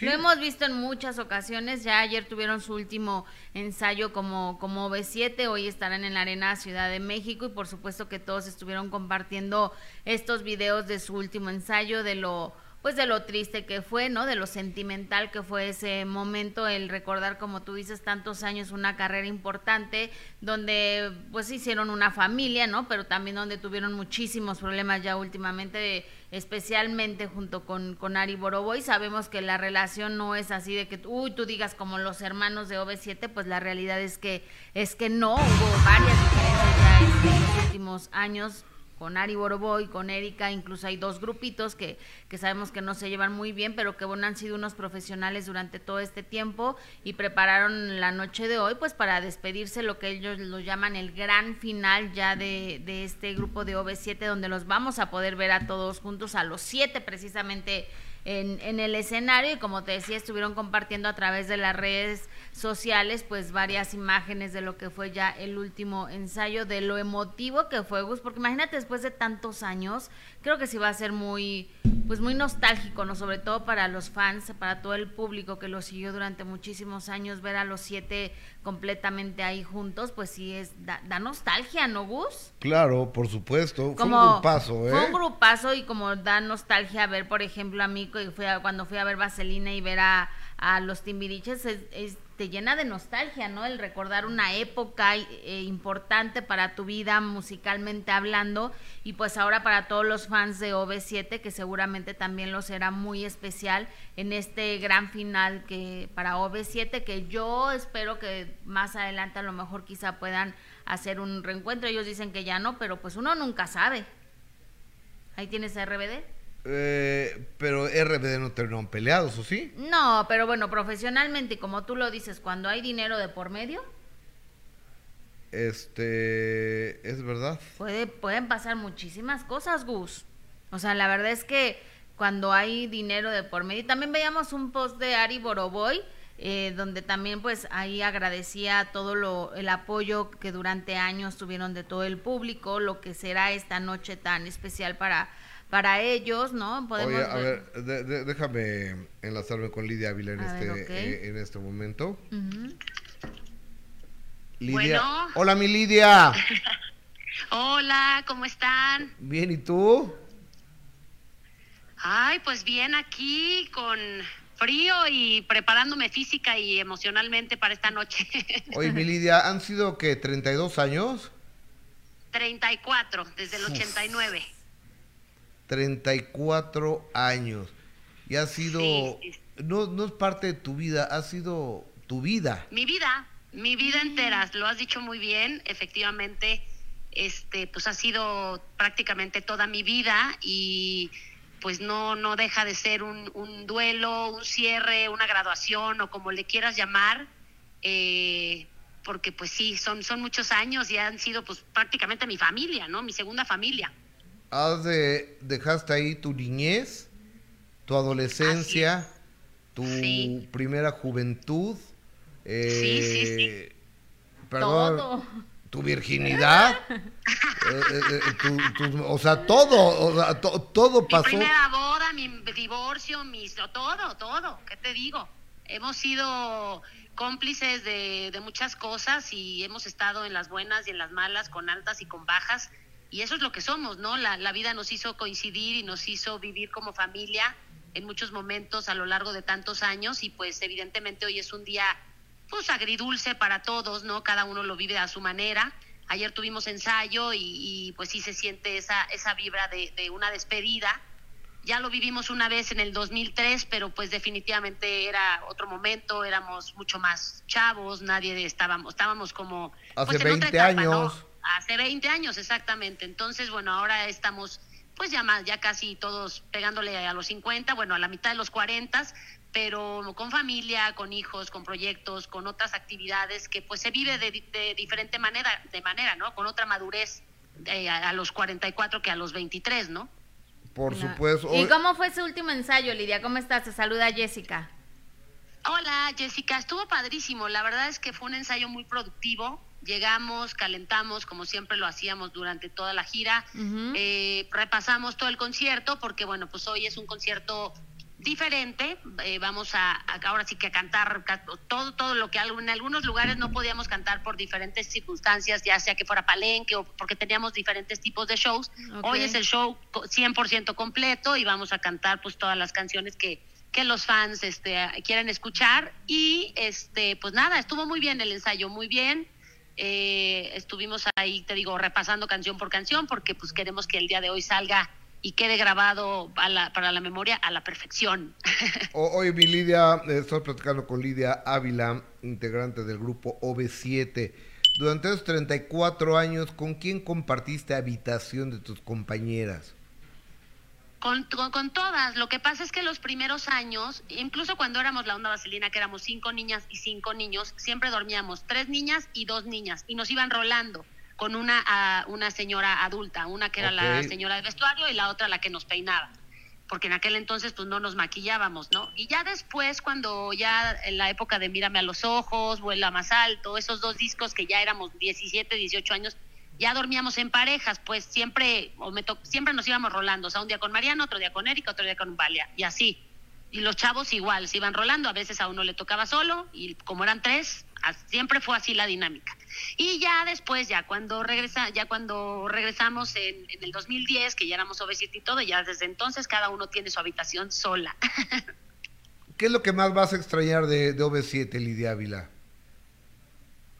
Lo hemos visto en muchas ocasiones, ya ayer tuvieron su último ensayo como, como B7, hoy estarán en la Arena Ciudad de México y por supuesto que todos estuvieron compartiendo estos videos de su último ensayo, de lo pues de lo triste que fue, ¿no? De lo sentimental que fue ese momento, el recordar, como tú dices, tantos años, una carrera importante, donde pues hicieron una familia, ¿no? Pero también donde tuvieron muchísimos problemas ya últimamente, especialmente junto con, con Ari Boroboy. Sabemos que la relación no es así de que, uy, tú digas como los hermanos de OV7, pues la realidad es que, es que no, hubo varias diferencias ya en los últimos años con Ari Boroboy, con Erika, incluso hay dos grupitos que, que sabemos que no se llevan muy bien, pero que bueno, han sido unos profesionales durante todo este tiempo y prepararon la noche de hoy pues para despedirse lo que ellos lo llaman el gran final ya de, de este grupo de OV7 donde los vamos a poder ver a todos juntos, a los siete precisamente en, en el escenario. Y como te decía estuvieron compartiendo a través de las redes sociales pues varias imágenes de lo que fue ya el último ensayo, de lo emotivo que fue Gus, porque imagínate después de tantos años, creo que sí va a ser muy, pues muy nostálgico, ¿no? Sobre todo para los fans, para todo el público que lo siguió durante muchísimos años, ver a los siete completamente ahí juntos, pues sí es, da, nostalgia, ¿no, Gus? Claro, por supuesto, fue un grupazo, ¿eh? Fue un grupazo y como da nostalgia ver, por ejemplo, a mí cuando fui a ver Vaselina y ver a, a los Timbiriches, es te llena de nostalgia, ¿no? El recordar una época eh, importante para tu vida musicalmente hablando y pues ahora para todos los fans de OV7 que seguramente también lo será muy especial en este gran final que para OV7 que yo espero que más adelante a lo mejor quizá puedan hacer un reencuentro. Ellos dicen que ya no, pero pues uno nunca sabe. Ahí tienes RBD. Eh, pero RBD no terminaron peleados, ¿o sí? No, pero bueno, profesionalmente, y como tú lo dices, cuando hay dinero de por medio. Este, es verdad. Puede, pueden pasar muchísimas cosas, Gus. O sea, la verdad es que cuando hay dinero de por medio. También veíamos un post de Ari Boroboy, eh, donde también pues ahí agradecía todo lo, el apoyo que durante años tuvieron de todo el público, lo que será esta noche tan especial para para ellos, ¿no? Podemos Oye, a ver, déjame enlazarme con Lidia Ávila en, este, eh, en este momento. Lidia. Hola, mi Lidia. Hola, ¿cómo están? Bien, ¿y tú? Ay, pues bien aquí con frío y preparándome física y emocionalmente para esta noche. Oye, mi Lidia, ¿han sido qué, 32 años? 34, desde el 89. 34 años. Y ha sido, No, no es parte de tu vida, ha sido tu vida. Mi vida, mi vida entera, lo has dicho muy bien, efectivamente, este, pues ha sido prácticamente toda mi vida y pues no, no deja de ser un, un duelo, un cierre, una graduación o como le quieras llamar, eh, porque pues sí, son, son muchos años y han sido pues prácticamente mi familia, ¿no? Mi segunda familia has de, dejaste ahí tu niñez, tu adolescencia, tu primera juventud, eh, perdón, tu virginidad, eh, eh, o sea, todo, o sea, todo pasó. Mi primera boda, mi divorcio, mi, todo, todo, ¿qué te digo? Hemos sido cómplices de, de muchas cosas y hemos estado en las buenas y en las malas, con altas y con bajas y eso es lo que somos, ¿no? La, la vida nos hizo coincidir y nos hizo vivir como familia en muchos momentos a lo largo de tantos años y pues evidentemente hoy es un día pues agridulce para todos, ¿no? Cada uno lo vive a su manera. Ayer tuvimos ensayo y, pues sí se siente esa, esa vibra de, de, una despedida. Ya lo vivimos una vez en el 2003, pero pues definitivamente era otro momento, éramos mucho más chavos, nadie estábamos, estábamos como... Hace pues, 20 años. Hace 20 años, exactamente. Entonces, bueno, ahora estamos pues ya más, ya casi todos pegándole a los 50, bueno, a la mitad de los 40, pero con familia, con hijos, con proyectos, con otras actividades que pues se vive de, diferente manera, de manera, ¿no? Con otra madurez eh, a, los 44 que a los 23, ¿no? Por supuesto. ¿Y cómo fue ese último ensayo, Lidia? ¿Cómo estás? Te saluda Jessica. Hola, Jessica. Estuvo padrísimo. La verdad es que fue un ensayo muy productivo llegamos, calentamos como siempre lo hacíamos durante toda la gira, eh, repasamos todo el concierto porque bueno, pues hoy es un concierto diferente. Eh, vamos a, ahora sí que a cantar todo, todo lo que en algunos lugares no podíamos cantar por diferentes circunstancias, ya sea que fuera palenque o porque teníamos diferentes tipos de shows. Hoy es el show 100% completo y vamos a cantar pues todas las canciones que, que los fans este, quieren escuchar. Y este, pues nada, estuvo muy bien el ensayo, muy bien. Eh, estuvimos ahí, te digo, repasando canción por canción porque pues queremos que el día de hoy salga y quede grabado para la memoria a la perfección. Hoy mi Lidia, estoy platicando con Lidia Ávila, integrante del grupo OV7. Durante esos 34 años, ¿con quién compartiste habitación de tus compañeras? Con, con, todas. Lo que pasa es que los primeros años, incluso cuando éramos la onda vaselina, que éramos cinco niñas y cinco niños, siempre dormíamos tres niñas y dos niñas y nos iban rolando con una, una señora adulta, una que era la señora de vestuario y la otra la que nos peinaba, porque en aquel entonces pues no nos maquillábamos, ¿no? Y ya después, cuando ya en la época de Mírame a los ojos, Vuela más alto, esos dos discos que ya éramos 17, 18 años, ya dormíamos en parejas, pues siempre, o me siempre nos íbamos rolando, o sea, un día con Mariano, otro día con Erika, otro día con Valia, y así. Y los chavos igual, se iban rolando, a veces a uno le tocaba solo, y como eran tres, siempre fue así la dinámica. Y ya después, ya cuando regresa, ya cuando regresamos en, el 2010, que ya éramos OV7 y todo, ya desde entonces cada uno tiene su habitación sola. ¿Qué es lo que más vas a extrañar de, de OV7, Lidia Ávila?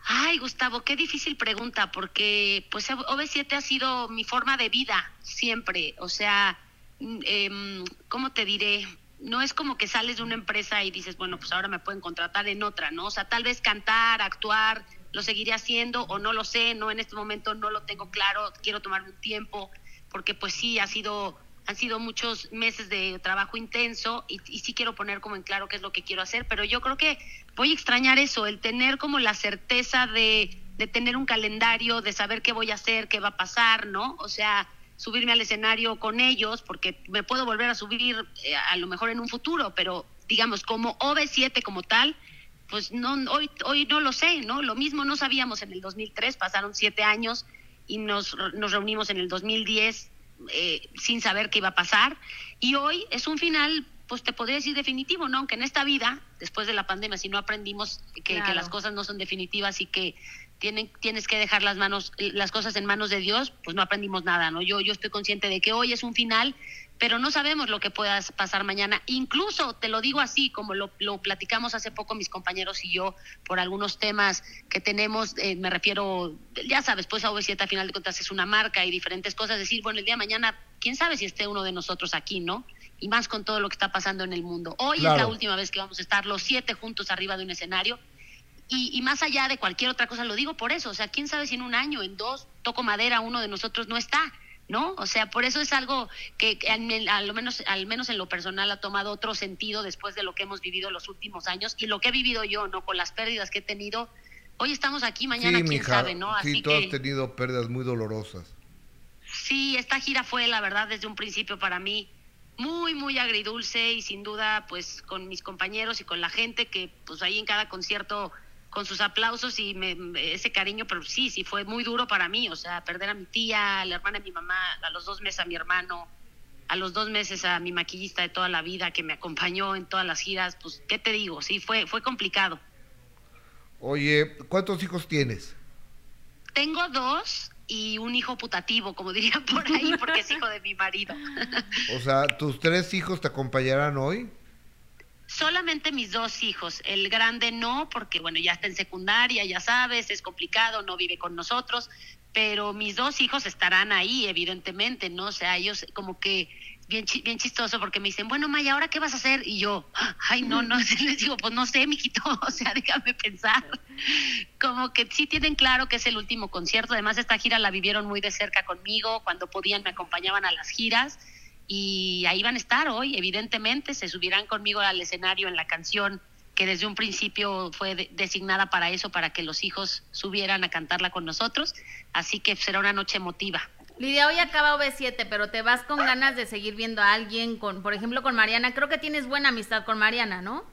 Ay, Gustavo, qué difícil pregunta, porque pues OV7 ha sido mi forma de vida siempre. O sea, eh, ¿cómo te diré? no es como que sales de una empresa y dices, bueno, pues ahora me pueden contratar en otra, ¿no? O sea, tal vez cantar, actuar, lo seguiré haciendo o no lo sé, no en este momento no lo tengo claro, quiero tomar un tiempo porque pues sí ha sido han sido muchos meses de trabajo intenso y, y, sí quiero poner como en claro qué es lo que quiero hacer, pero yo creo que voy a extrañar eso, el tener como la certeza de, de tener un calendario, de saber qué voy a hacer, qué va a pasar, ¿no? O sea, subirme al escenario con ellos, porque me puedo volver a subir eh, a lo mejor en un futuro, pero digamos, como OV7 como tal, pues no, hoy, hoy no lo sé, ¿no? Lo mismo no sabíamos en el 2003, pasaron siete años y nos, nos reunimos en el 2010 eh, sin saber qué iba a pasar. Y hoy es un final, pues te podría decir definitivo, ¿no? Aunque en esta vida, después de la pandemia, si no aprendimos que, que las cosas no son definitivas y que tienen, tienes que dejar las manos, las cosas en manos de Dios, pues no aprendimos nada, ¿no? Yo, yo estoy consciente de que hoy es un final, pero no sabemos lo que pueda pasar mañana. Incluso, te lo digo así, como lo, lo platicamos hace poco mis compañeros y yo, por algunos temas que tenemos, eh, me refiero, ya sabes, pues a OV7 a final de cuentas es una marca y diferentes cosas, decir, bueno, el día de mañana, quién sabe si esté uno de nosotros aquí, ¿no? Y más con todo lo que está pasando en el mundo. Hoy es la última vez que vamos a estar los siete juntos arriba de un escenario y, más allá de cualquier otra cosa, lo digo por eso, o sea, quién sabe si en un año, en dos, toco madera, uno de nosotros no está, ¿no? O sea, por eso es algo que, al, menos, al menos en lo personal ha tomado otro sentido después de lo que hemos vivido los últimos años y lo que he vivido yo, ¿no? Con las pérdidas que he tenido. Hoy estamos aquí, mañana quién sabe, ¿no? Así sí, tú has tenido pérdidas muy dolorosas. Sí, esta gira fue, la verdad, desde un principio para mí muy, muy agridulce y sin duda, pues con mis compañeros y con la gente que, pues ahí en cada concierto con sus aplausos y ese cariño, pero sí, sí fue muy duro para mí, o sea, perder a mi tía, a la hermana de mi mamá, a los dos meses a mi hermano, a los dos meses a mi maquillista de toda la vida que me acompañó en todas las giras, pues, ¿qué te digo? Sí, fue, fue complicado. Oye, ¿cuántos hijos tienes? Tengo dos y un hijo putativo, como diría por ahí, porque es hijo de mi marido. o sea, ¿tus tres hijos te acompañarán hoy? Solamente mis dos hijos, el grande no, porque bueno, ya está en secundaria, ya sabes, es complicado, no vive con nosotros, pero mis dos hijos estarán ahí, evidentemente, ¿no? O sea, ellos como que bien, bien chistoso porque me dicen, bueno, Maya, ¿ahora qué vas a hacer? Y yo, ay, no, no, les digo, pues no sé, mijito, o sea, déjame pensar. Como que sí tienen claro que es el último concierto, además esta gira la vivieron muy de cerca conmigo, cuando podían me acompañaban a las giras y ahí van a estar hoy, evidentemente, se subirán conmigo al escenario en la canción que desde un principio fue designada para eso, para que los hijos subieran a cantarla con nosotros, así que será una noche emotiva. Lidia, hoy acaba OV7, pero te vas con ganas de seguir viendo a alguien, con, por ejemplo, con Mariana. Creo que tienes buena amistad con Mariana, ¿no?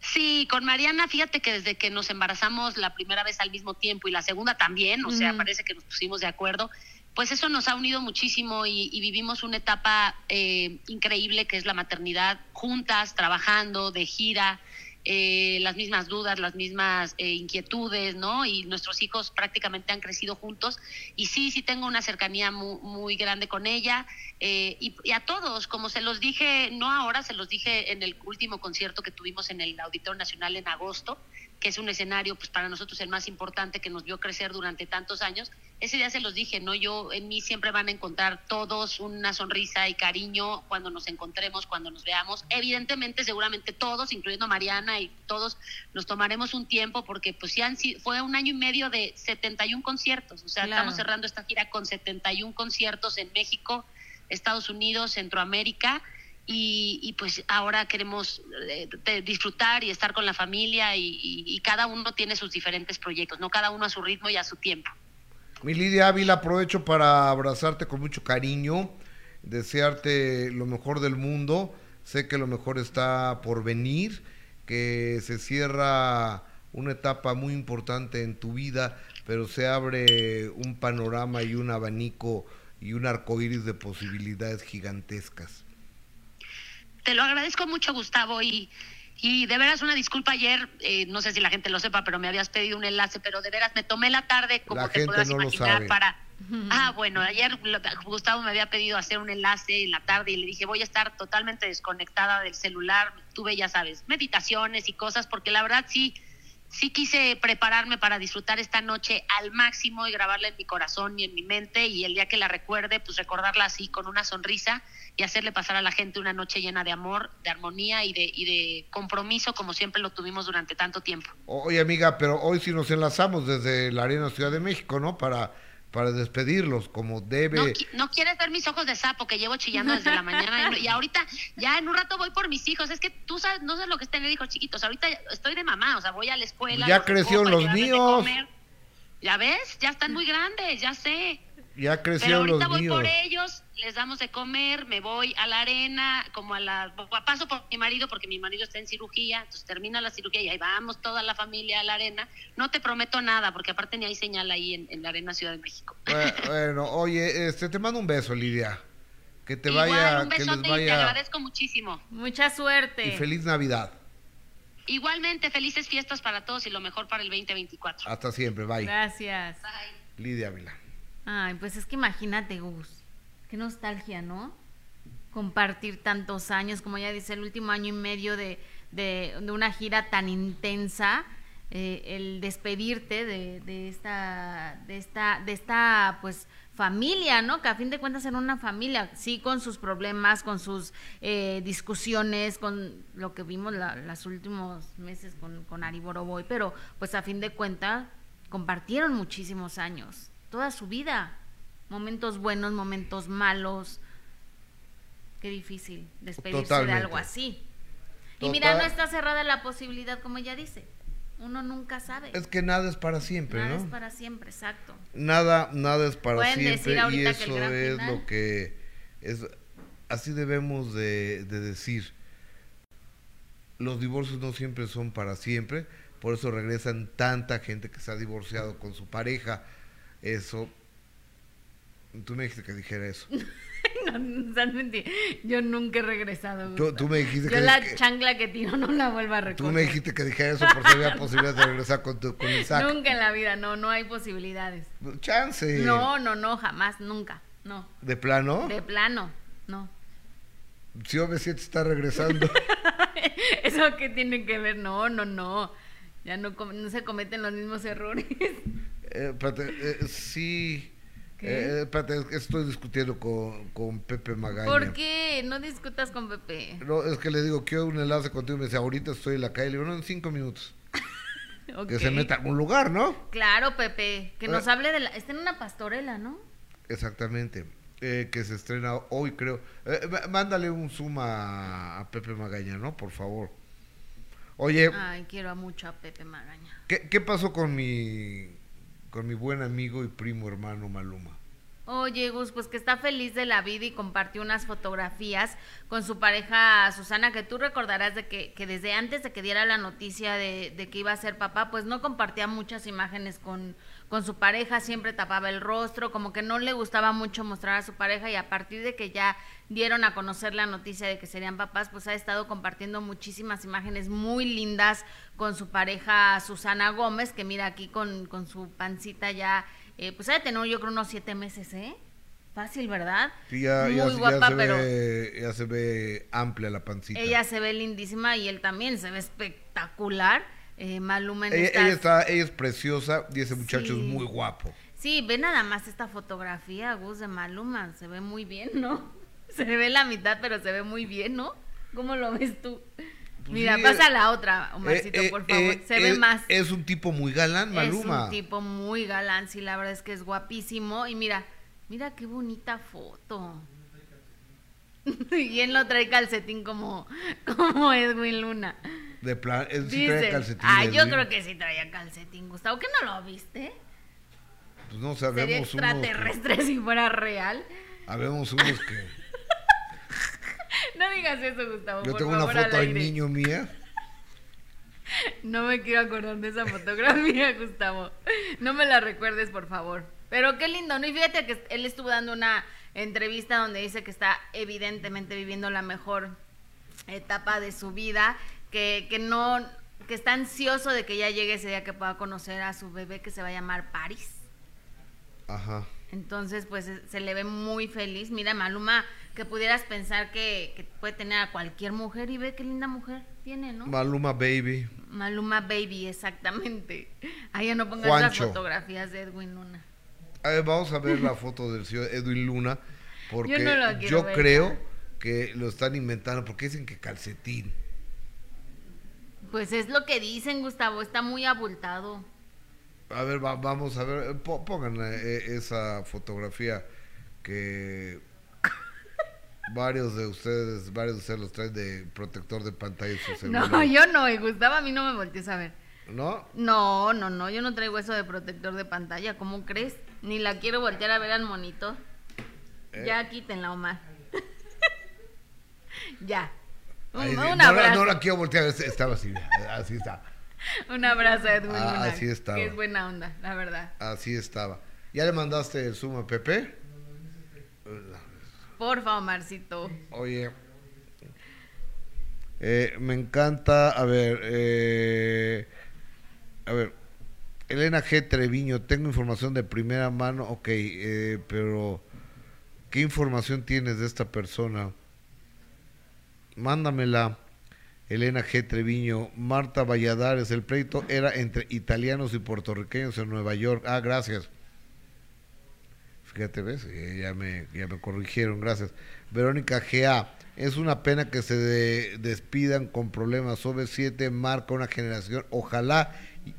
Sí, con Mariana, fíjate que desde que nos embarazamos la primera vez al mismo tiempo y la segunda también, o sea, parece que nos pusimos de acuerdo pues eso nos ha unido muchísimo y, vivimos una etapa eh, increíble que es la maternidad, juntas, trabajando, de gira, eh, las mismas dudas, las mismas eh, inquietudes, ¿no? Y nuestros hijos prácticamente han crecido juntos. Y sí, sí tengo una cercanía muy, grande con ella. Eh, y, y, a todos, como se los dije, no ahora, se los dije en el último concierto que tuvimos en el Auditorio Nacional en agosto, que es un escenario pues para nosotros el más importante que nos vio crecer durante tantos años. Ese día se los dije, ¿no? Yo en mí siempre van a encontrar todos una sonrisa y cariño cuando nos encontremos, cuando nos veamos. Evidentemente, seguramente todos, incluyendo Mariana y todos, nos tomaremos un tiempo porque pues ya fue un año y medio de 71 conciertos, o sea, estamos cerrando esta gira con 71 conciertos en México, Estados Unidos, Centroamérica y, pues ahora queremos eh, disfrutar y estar con la familia y, cada uno tiene sus diferentes proyectos, no cada uno a su ritmo y a su tiempo. Mi Lidia Ávila, aprovecho para abrazarte con mucho cariño, desearte lo mejor del mundo, sé que lo mejor está por venir, que se cierra una etapa muy importante en tu vida, pero se abre un panorama y un abanico y un arcoíris de posibilidades gigantescas te lo agradezco mucho, Gustavo, y, y de veras una disculpa ayer, eh, no sé si la gente lo sepa, pero me habías pedido un enlace, pero de veras me tomé la tarde, como te podrás imaginar, para... Ah, bueno, ayer Gustavo me había pedido hacer un enlace en la tarde y le dije, voy a estar totalmente desconectada del celular, tuve, ya sabes, meditaciones y cosas, porque la verdad sí, sí quise prepararme para disfrutar esta noche al máximo y grabarla en mi corazón y en mi mente y el día que la recuerde, pues recordarla así con una sonrisa y hacerle pasar a la gente una noche llena de amor, de armonía y de, y de compromiso como siempre lo tuvimos durante tanto tiempo. Oye amiga, pero hoy sí nos enlazamos desde la Arena Ciudad de México, ¿no? Para para despedirlos como debe. No, quieres ver mis ojos de sapo que llevo chillando desde la mañana y ahorita ya en un rato voy por mis hijos. Es que tú sabes, no sabes lo que es tener hijos chiquitos. Ahorita estoy de mamá, o sea, voy a la escuela. Ya crecieron los míos. Ya ves, ya están muy grandes, ya sé. Ya crecieron Pero ahorita voy por ellos, les damos de comer, me voy a la arena, como a la paso por mi marido porque mi marido está en cirugía, entonces termina la cirugía y ahí vamos toda la familia a la arena. No te prometo nada porque aparte ni hay señal ahí en, la arena Ciudad de México. Bueno, oye, este te mando un beso, Lidia. Que te vaya, un que les vaya. te agradezco muchísimo. Mucha suerte. Y feliz Navidad. Igualmente, felices fiestas para todos y lo mejor para el 2024. Hasta siempre, bye. Gracias. Bye. Lidia Ávila. Ay, pues es que imagínate, Gus. Qué nostalgia, ¿no? Compartir tantos años, como ya dice, el último año y medio de, de, una gira tan intensa. Eh, el despedirte de, de, esta de esta de esta pues familia no que a fin de cuentas era una familia sí con sus problemas con sus eh, discusiones con lo que vimos los últimos meses con, con Ari pero pues a fin de cuentas compartieron muchísimos años toda su vida. Momentos buenos, momentos malos. Qué difícil despedirse de algo así. Y mira, no está cerrada la posibilidad, como ella dice. Uno nunca sabe. Es que nada es para siempre, nada ¿no? es para siempre, exacto. Nada, nada es para siempre y eso es lo que es así debemos de, de decir. Los divorcios no siempre son para siempre, por eso regresan tanta gente que se ha divorciado con su pareja eso. Tú me dijiste que dijera eso. no, yo nunca he regresado. Tú, me dijiste yo que la chancla que tiro no la vuelvo a recoger. Tú me dijiste que dijera eso porque había posibilidad de regresar con, tu, con Isaac. Nunca en la vida, no, no hay posibilidades. Chance. No, no, no, jamás, nunca, no. ¿De plano? De plano, no. Si OV7 está regresando. ¿Eso qué tiene que ver? No, no, no. Ya no, no se cometen los mismos errores. Eh, eh, sí. Eh, estoy discutiendo con, con, Pepe Magaña. ¿Por qué? No discutas con Pepe. No, es que le digo, quiero un enlace contigo. Me dice, ahorita estoy en la calle. Le digo, no, en cinco minutos. Que se meta a algún lugar, ¿no? Claro, Pepe. Que nos hable de la... Está en una pastorela, ¿no? Exactamente. Eh, que se estrena hoy, creo. mándale un zoom a, a, Pepe Magaña, ¿no? Por favor. Oye. Ay, quiero mucho a Pepe Magaña. ¿Qué, qué pasó con mi con mi buen amigo y primo hermano Maluma. Oye, Gus, pues que está feliz de la vida y compartió unas fotografías con su pareja Susana, que tú recordarás de que, que desde antes de que diera la noticia de, de, que iba a ser papá, pues no compartía muchas imágenes con, con su pareja, siempre tapaba el rostro, como que no le gustaba mucho mostrar a su pareja y a partir de que ya dieron a conocer la noticia de que serían papás, pues ha estado compartiendo muchísimas imágenes muy lindas con su pareja Susana Gómez, que mira aquí con, con su pancita ya, eh, pues ha de tener yo creo unos siete meses, ¿eh? Fácil, ¿verdad? Sí, ya, Muy ya se- ya guapa, pero ve, ya se ve amplia la pancita. ella se ve lindísima y él también se ve espectacular. Eh, Maluma en Ella, estas- ella está, ella es preciosa y ese muchacho Sí. es muy guapo. Sí, ve nada más esta fotografía, Gus, de Maluma. Se ve muy bien, ¿no? Se ve la mitad, pero se ve muy bien, ¿no? ¿Cómo lo ves tú? Mira, sí, pasa eh, la otra, Omarcito, Eh, por favor. eh, se ve más. Es un tipo muy galán, Maluma. Es un tipo muy galán, sí, la verdad es que es guapísimo. Y mira, mira qué bonita foto. y él no trae calcetín como, como Edwin Luna. De plan, él sí trae Dice, calcetines. ah, yo creo que sí traía calcetín, Gustavo. ¿Qué no lo viste? Pues no Sería sabemos unos que, extraterrestre si fuera real. habemos unos que No digas eso, Gustavo. yo por tengo una favor, al foto de aire. niño mía. No me quiero acordar de esa fotografía, Gustavo. No me la recuerdes, por favor. Pero qué lindo, ¿no? Y fíjate que él estuvo dando una entrevista donde dice que está evidentemente viviendo la mejor etapa de su vida, que, que no, que está ansioso de que ya llegue ese día que pueda conocer a su bebé que se va a llamar Paris. Ajá. Entonces, pues eh, se le ve muy feliz. Mira, Maluma, que pudieras pensar que, que puede tener a cualquier mujer y ve qué linda mujer tiene, ¿no? Maluma Baby. Maluma Baby, exactamente. Ahí ya no pongas las fotografías de Edwin Luna. A ver, vamos a ver la foto del señor Edwin Luna. Porque Yo no ver. creo que lo están inventando. Porque dicen que calcetín. Pues es lo que dicen, Gustavo, está muy abultado. A ver, va- vamos a ver. eh, po- Pongan eh, esa fotografía que varios de ustedes, varios de ustedes los traen de protector de pantalla su celular. No, yo no, y Gustavo a mí no me voltees a ver. ¿No? No, no, no, yo no traigo eso de protector de pantalla, ¿cómo crees? Ni la quiero voltear a ver al monitor. Eh. Ya quítenla, Omar. ya. Un, no, la, abrazo. no la quiero voltear, es- estaba así, así está, Un abrazo Edwin Ah, Luna, así estaba. Que es buena onda, la verdad. así estaba. ¿Ya le mandaste el Zoom a Pepe? Porfa, Omarcito. Oye, eh, me encanta, a ver, eh, a ver, Elena G. Treviño, tengo información de primera mano, ok, eh, pero ¿qué información tienes de esta persona? Mándamela, Elena G. Treviño, Marta Valladares, el pleito era entre italianos y puertorriqueños en Nueva York. Ah, gracias. Fíjate, ¿ves? Eh, ya, me, ya me corrigieron, gracias. Verónica G.A. Es una pena que se de- despidan con problemas. OV7 marca una generación. Ojalá y,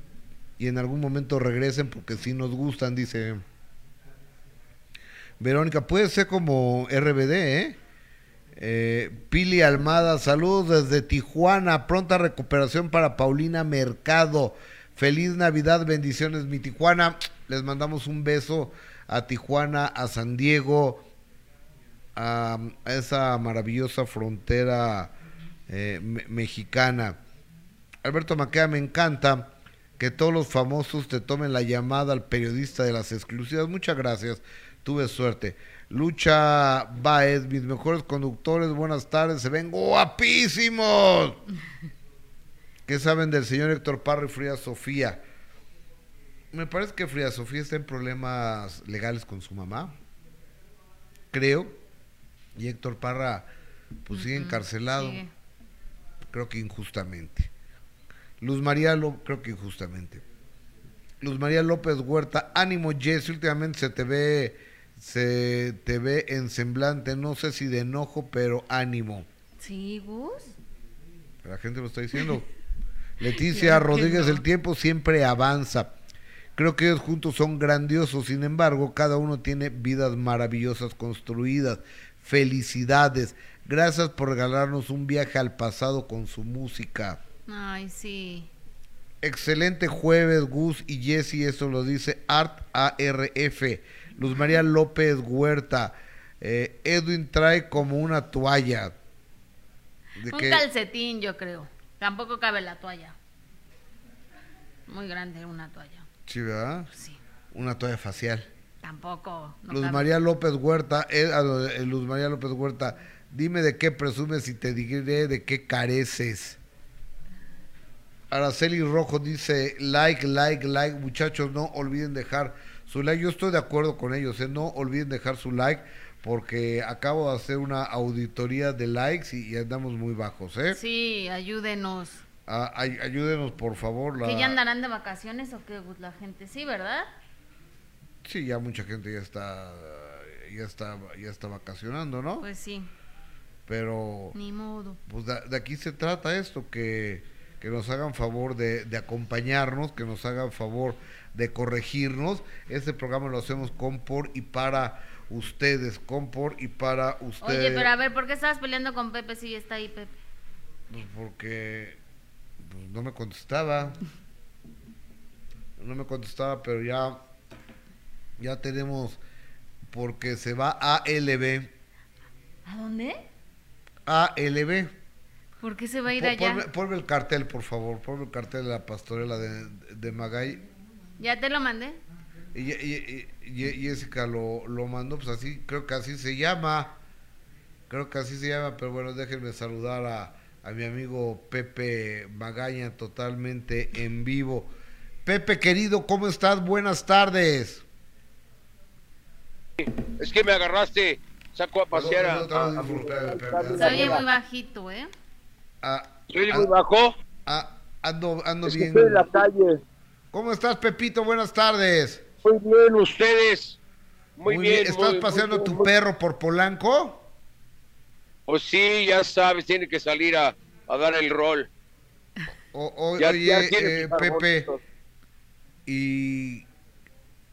y en algún momento regresen porque sí nos gustan, dice Verónica. Puede ser como RBD, ¿eh? Eh, Pili Almada, saludos desde Tijuana. Pronta recuperación para Paulina Mercado. Feliz Navidad, bendiciones, mi Tijuana. Les mandamos un beso a Tijuana, a San Diego, a, esa maravillosa frontera eh, me- mexicana. Alberto Maqueda, me encanta que todos los famosos te tomen la llamada al periodista de las exclusivas. Muchas gracias, tuve suerte. Lucha Baez, mis mejores conductores, buenas tardes, se ven guapísimos. ¿Qué saben del señor Héctor Parra y Frida Sofía? Me parece que Frida Sofía está en problemas legales con su mamá. Creo. Y Héctor Parra, pues sigue encarcelado. Creo que injustamente. Luz María, Lo- creo que injustamente. Luz María López Huerta, ánimo Jess, últimamente se te ve, se te ve en semblante, no sé si de enojo, pero ánimo. Sí, Gus. La gente lo está diciendo. Leticia Rodríguez, no. el tiempo siempre avanza. Creo que ellos juntos son grandiosos, sin embargo, cada uno tiene vidas maravillosas construidas. Felicidades. Gracias por regalarnos un viaje al pasado con su música. Ay, sí. Excelente jueves, Gus y Jesse, eso lo dice Art ARF. Luz María López Huerta. Eh, Edwin trae como una toalla. ¿De Un calcetín, yo creo. Tampoco cabe la toalla. Muy grande una toalla. Sí, ¿verdad? Sí. una toalla facial. Tampoco. no Luz cabe. María López Huerta, eh, ah, eh, Luz María López Huerta, dime de qué presumes y te diré de qué careces. Araceli Rojo dice, like, like, like, muchachos, no olviden dejar su like. Yo estoy de acuerdo con ellos, eh, no olviden dejar su like porque acabo de hacer una auditoría de likes y, y andamos muy bajos, ¿eh? Sí, ayúdenos. Ah, ay- ayúdenos, por favor. la- ¿Que ya andarán de vacaciones o qué, Gus, la gente? Sí, ¿verdad? Sí, ya mucha gente ya está, ya está, ya está vacacionando, ¿no? Pues sí, Pero ni modo. pues de, de aquí se trata esto, que, que nos hagan favor de, de acompañarnos, que nos hagan favor de corregirnos. Este programa lo hacemos con, por y para ustedes, con, por y para ustedes. Oye, pero a ver, ¿por qué estabas peleando con Pepe si está ahí Pepe? Pues porque pues, no me contestaba. No me contestaba, pero ya, ya tenemos, porque se va a ALB. ¿A dónde? ALB. ¿Por qué se va a ir allá? Ponme, ponme el cartel, por favor. Ponme el cartel de la pastorela de, de Magay. ¿Ya te lo mandé? Y, y- y- y- Jessica lo, lo mandó, pues así, creo que así se llama. Creo que así se llama, pero bueno, déjenme saludar a, a mi amigo Pepe Magaña totalmente en vivo. Pepe querido, ¿cómo estás? Buenas tardes. Es que me agarraste, saco a pasear a... Se oye muy bajito, ¿eh? Ah, ¿Soy ah, muy bajo? ah, ando ando Es que bien. estoy en la calle. ¿Cómo estás, Pepito? Buenas tardes. Muy bien, ustedes. Muy, bien. ¿Estás muy- paseando muy- tu muy- perro por Polanco? Pues sí, ya sabes, tiene que salir a, a dar el rol. O- o- Ya- oye, ya eh, Pepe, y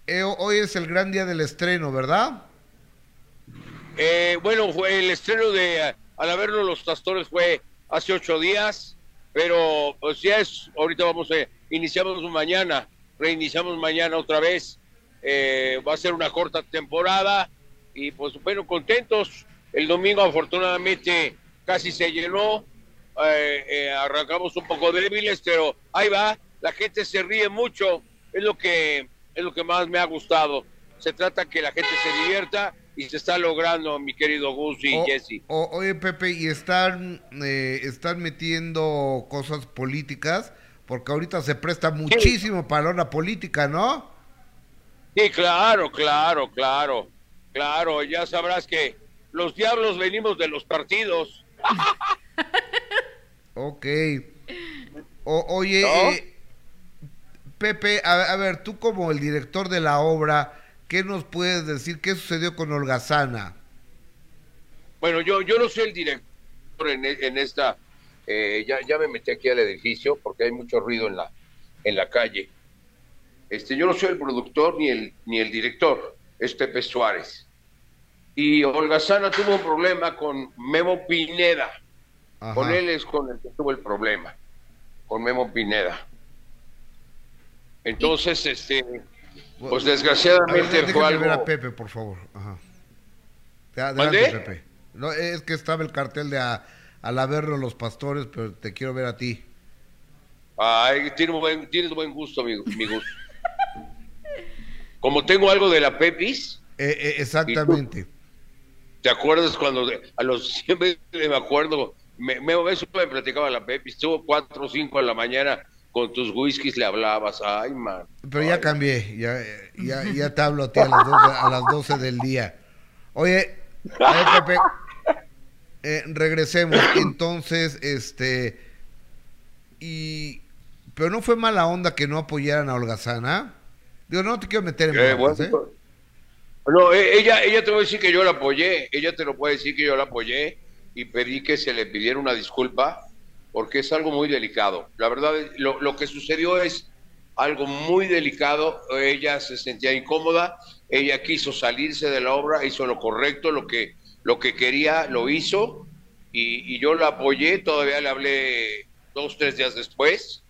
eh, hoy es el gran día del estreno, ¿verdad? Eh, bueno, fue el estreno de Al haberlo los pastores fue hace ocho días, pero pues ya es, ahorita vamos a, iniciamos mañana, reiniciamos mañana otra vez, Eh, va a ser una corta temporada y pues bueno, contentos, el domingo afortunadamente casi se llenó, Eh, eh, arrancamos un poco débiles, pero ahí va, la gente se ríe mucho, es lo que, es lo que más me ha gustado, se trata que la gente se divierta y se está logrando, mi querido Gus y Jesse. oye, Pepe, y están, eh, están metiendo cosas políticas, porque ahorita se presta muchísimo para la política, ¿no? Sí, claro, claro, claro, claro, ya sabrás que los diablos venimos de los partidos. Ok. O- oye, ¿No? eh, Pepe, a, a ver, tú como el director de la obra, ¿qué nos puedes decir? ¿Qué sucedió con Holgazana? Bueno, yo, yo no soy el director en, en esta, eh, ya, ya me metí aquí al edificio porque hay mucho ruido en la, en la calle. Este, yo no soy el productor ni el, ni el director, es Pepe Suárez. Y Holgazana tuvo un problema con Memo Pineda. Ajá. Con él es con el que tuvo el problema, con Memo Pineda. Entonces, este, pues A ver, desgraciadamente ver a. Pepe, por favor. Ajá. Adelante. Pepe. No, es que estaba el cartel de a, al haberlo los pastores, pero te quiero ver a ti. Ay, tienes buen, tienes buen gusto, mi, mi gusto. Como tengo algo de la Pepis, Eh, eh, exactamente. ¿te acuerdas cuando de- a los siempre me acuerdo, me, me, eso me platicaba la Pepis, estuvo cuatro o cinco de la mañana con tus whiskies le hablabas, ay, man. Pero ya Ay. cambié, ya, ya, ya te hablo a ti a las, 12, a las 12 del día. Oye, a ver, Pepe, eh, regresemos. Entonces, este, y, pero no fue mala onda que no apoyaran a Holgazana. Digo, no te quiero meter en Eh, bueno, ¿eh? No, e- ella, ella te va a decir que yo la apoyé, ella te lo puede decir que yo la apoyé y pedí que se le pidiera una disculpa porque es algo muy delicado. La verdad, lo, lo que sucedió es algo muy delicado, ella se sentía incómoda, ella quiso salirse de la obra, hizo lo correcto, lo que, lo que quería, lo hizo y, yo la apoyé, todavía le hablé dos, tres días después,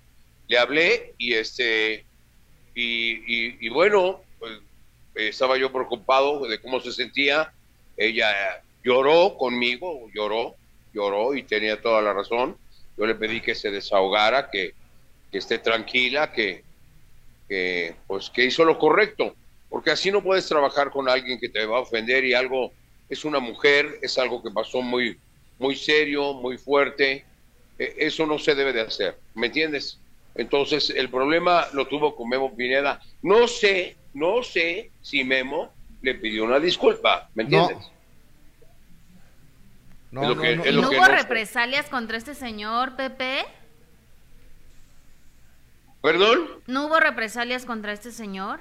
le hablé y este, y, y- bueno, pues, estaba yo preocupado de cómo se sentía. Ella lloró conmigo, lloró, lloró y tenía toda la razón. Yo le pedí que se desahogara, que, que esté tranquila, que, que, pues, que hizo lo correcto, porque así no puedes trabajar con alguien que te va a ofender y algo, es una mujer, es algo que pasó muy, muy serio, muy fuerte, e, eso no se debe de hacer, ¿me entiendes? Entonces, el problema lo tuvo con Memo Pineda. No sé, no sé si Memo le pidió una disculpa, ¿me entiendes? No, no, no, hubo represalias contra este señor, Pepe? ¿Perdón? ¿No hubo represalias contra este señor?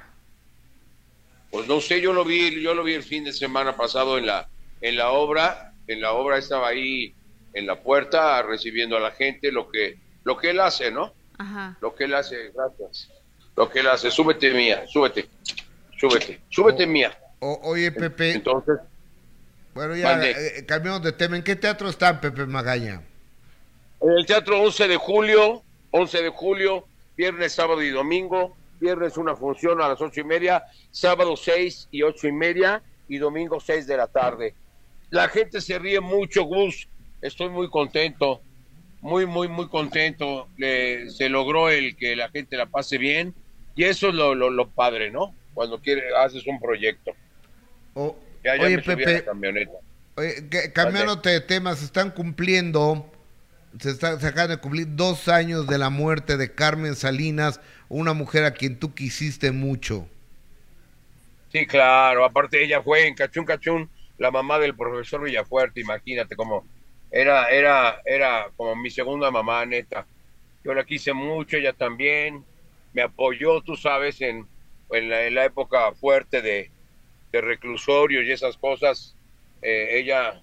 Pues no sé, yo lo vi, yo lo vi el fin de semana pasado en la, en la obra, en la obra estaba ahí en la puerta recibiendo a la gente lo que, lo que él hace, ¿no? Ajá. Lo que él hace, gracias. Lo que él hace, súbete mía, súbete, súbete, súbete mía. oye, Pepe. Entonces. Bueno, ya eh, cambiamos de tema. ¿En qué teatro están, Pepe Magaña? En el Teatro 11 de julio, 11 de julio, viernes, sábado y domingo. Viernes una función a las ocho y media, sábado seis y ocho y media y domingo seis de la tarde. La gente se ríe mucho, Gus. Estoy muy contento, muy, muy, muy contento. se logró el que la gente la pase bien y eso es lo, lo, padre, ¿no? Cuando quieres, haces un proyecto. oye, Pepe, cambiándote de temas, están cumpliendo se, está, se acaban de cumplir dos años de la muerte de Carmen Salinas, una mujer a quien tú quisiste mucho. Sí, claro, aparte ella fue en Cachún Cachún, la mamá del profesor Villafuerte, imagínate cómo era, era, era como mi segunda mamá, neta. Yo la quise mucho, ella también, me apoyó, tú sabes, en, en, la, época fuerte de, de reclusorio y esas cosas. Eh, ella,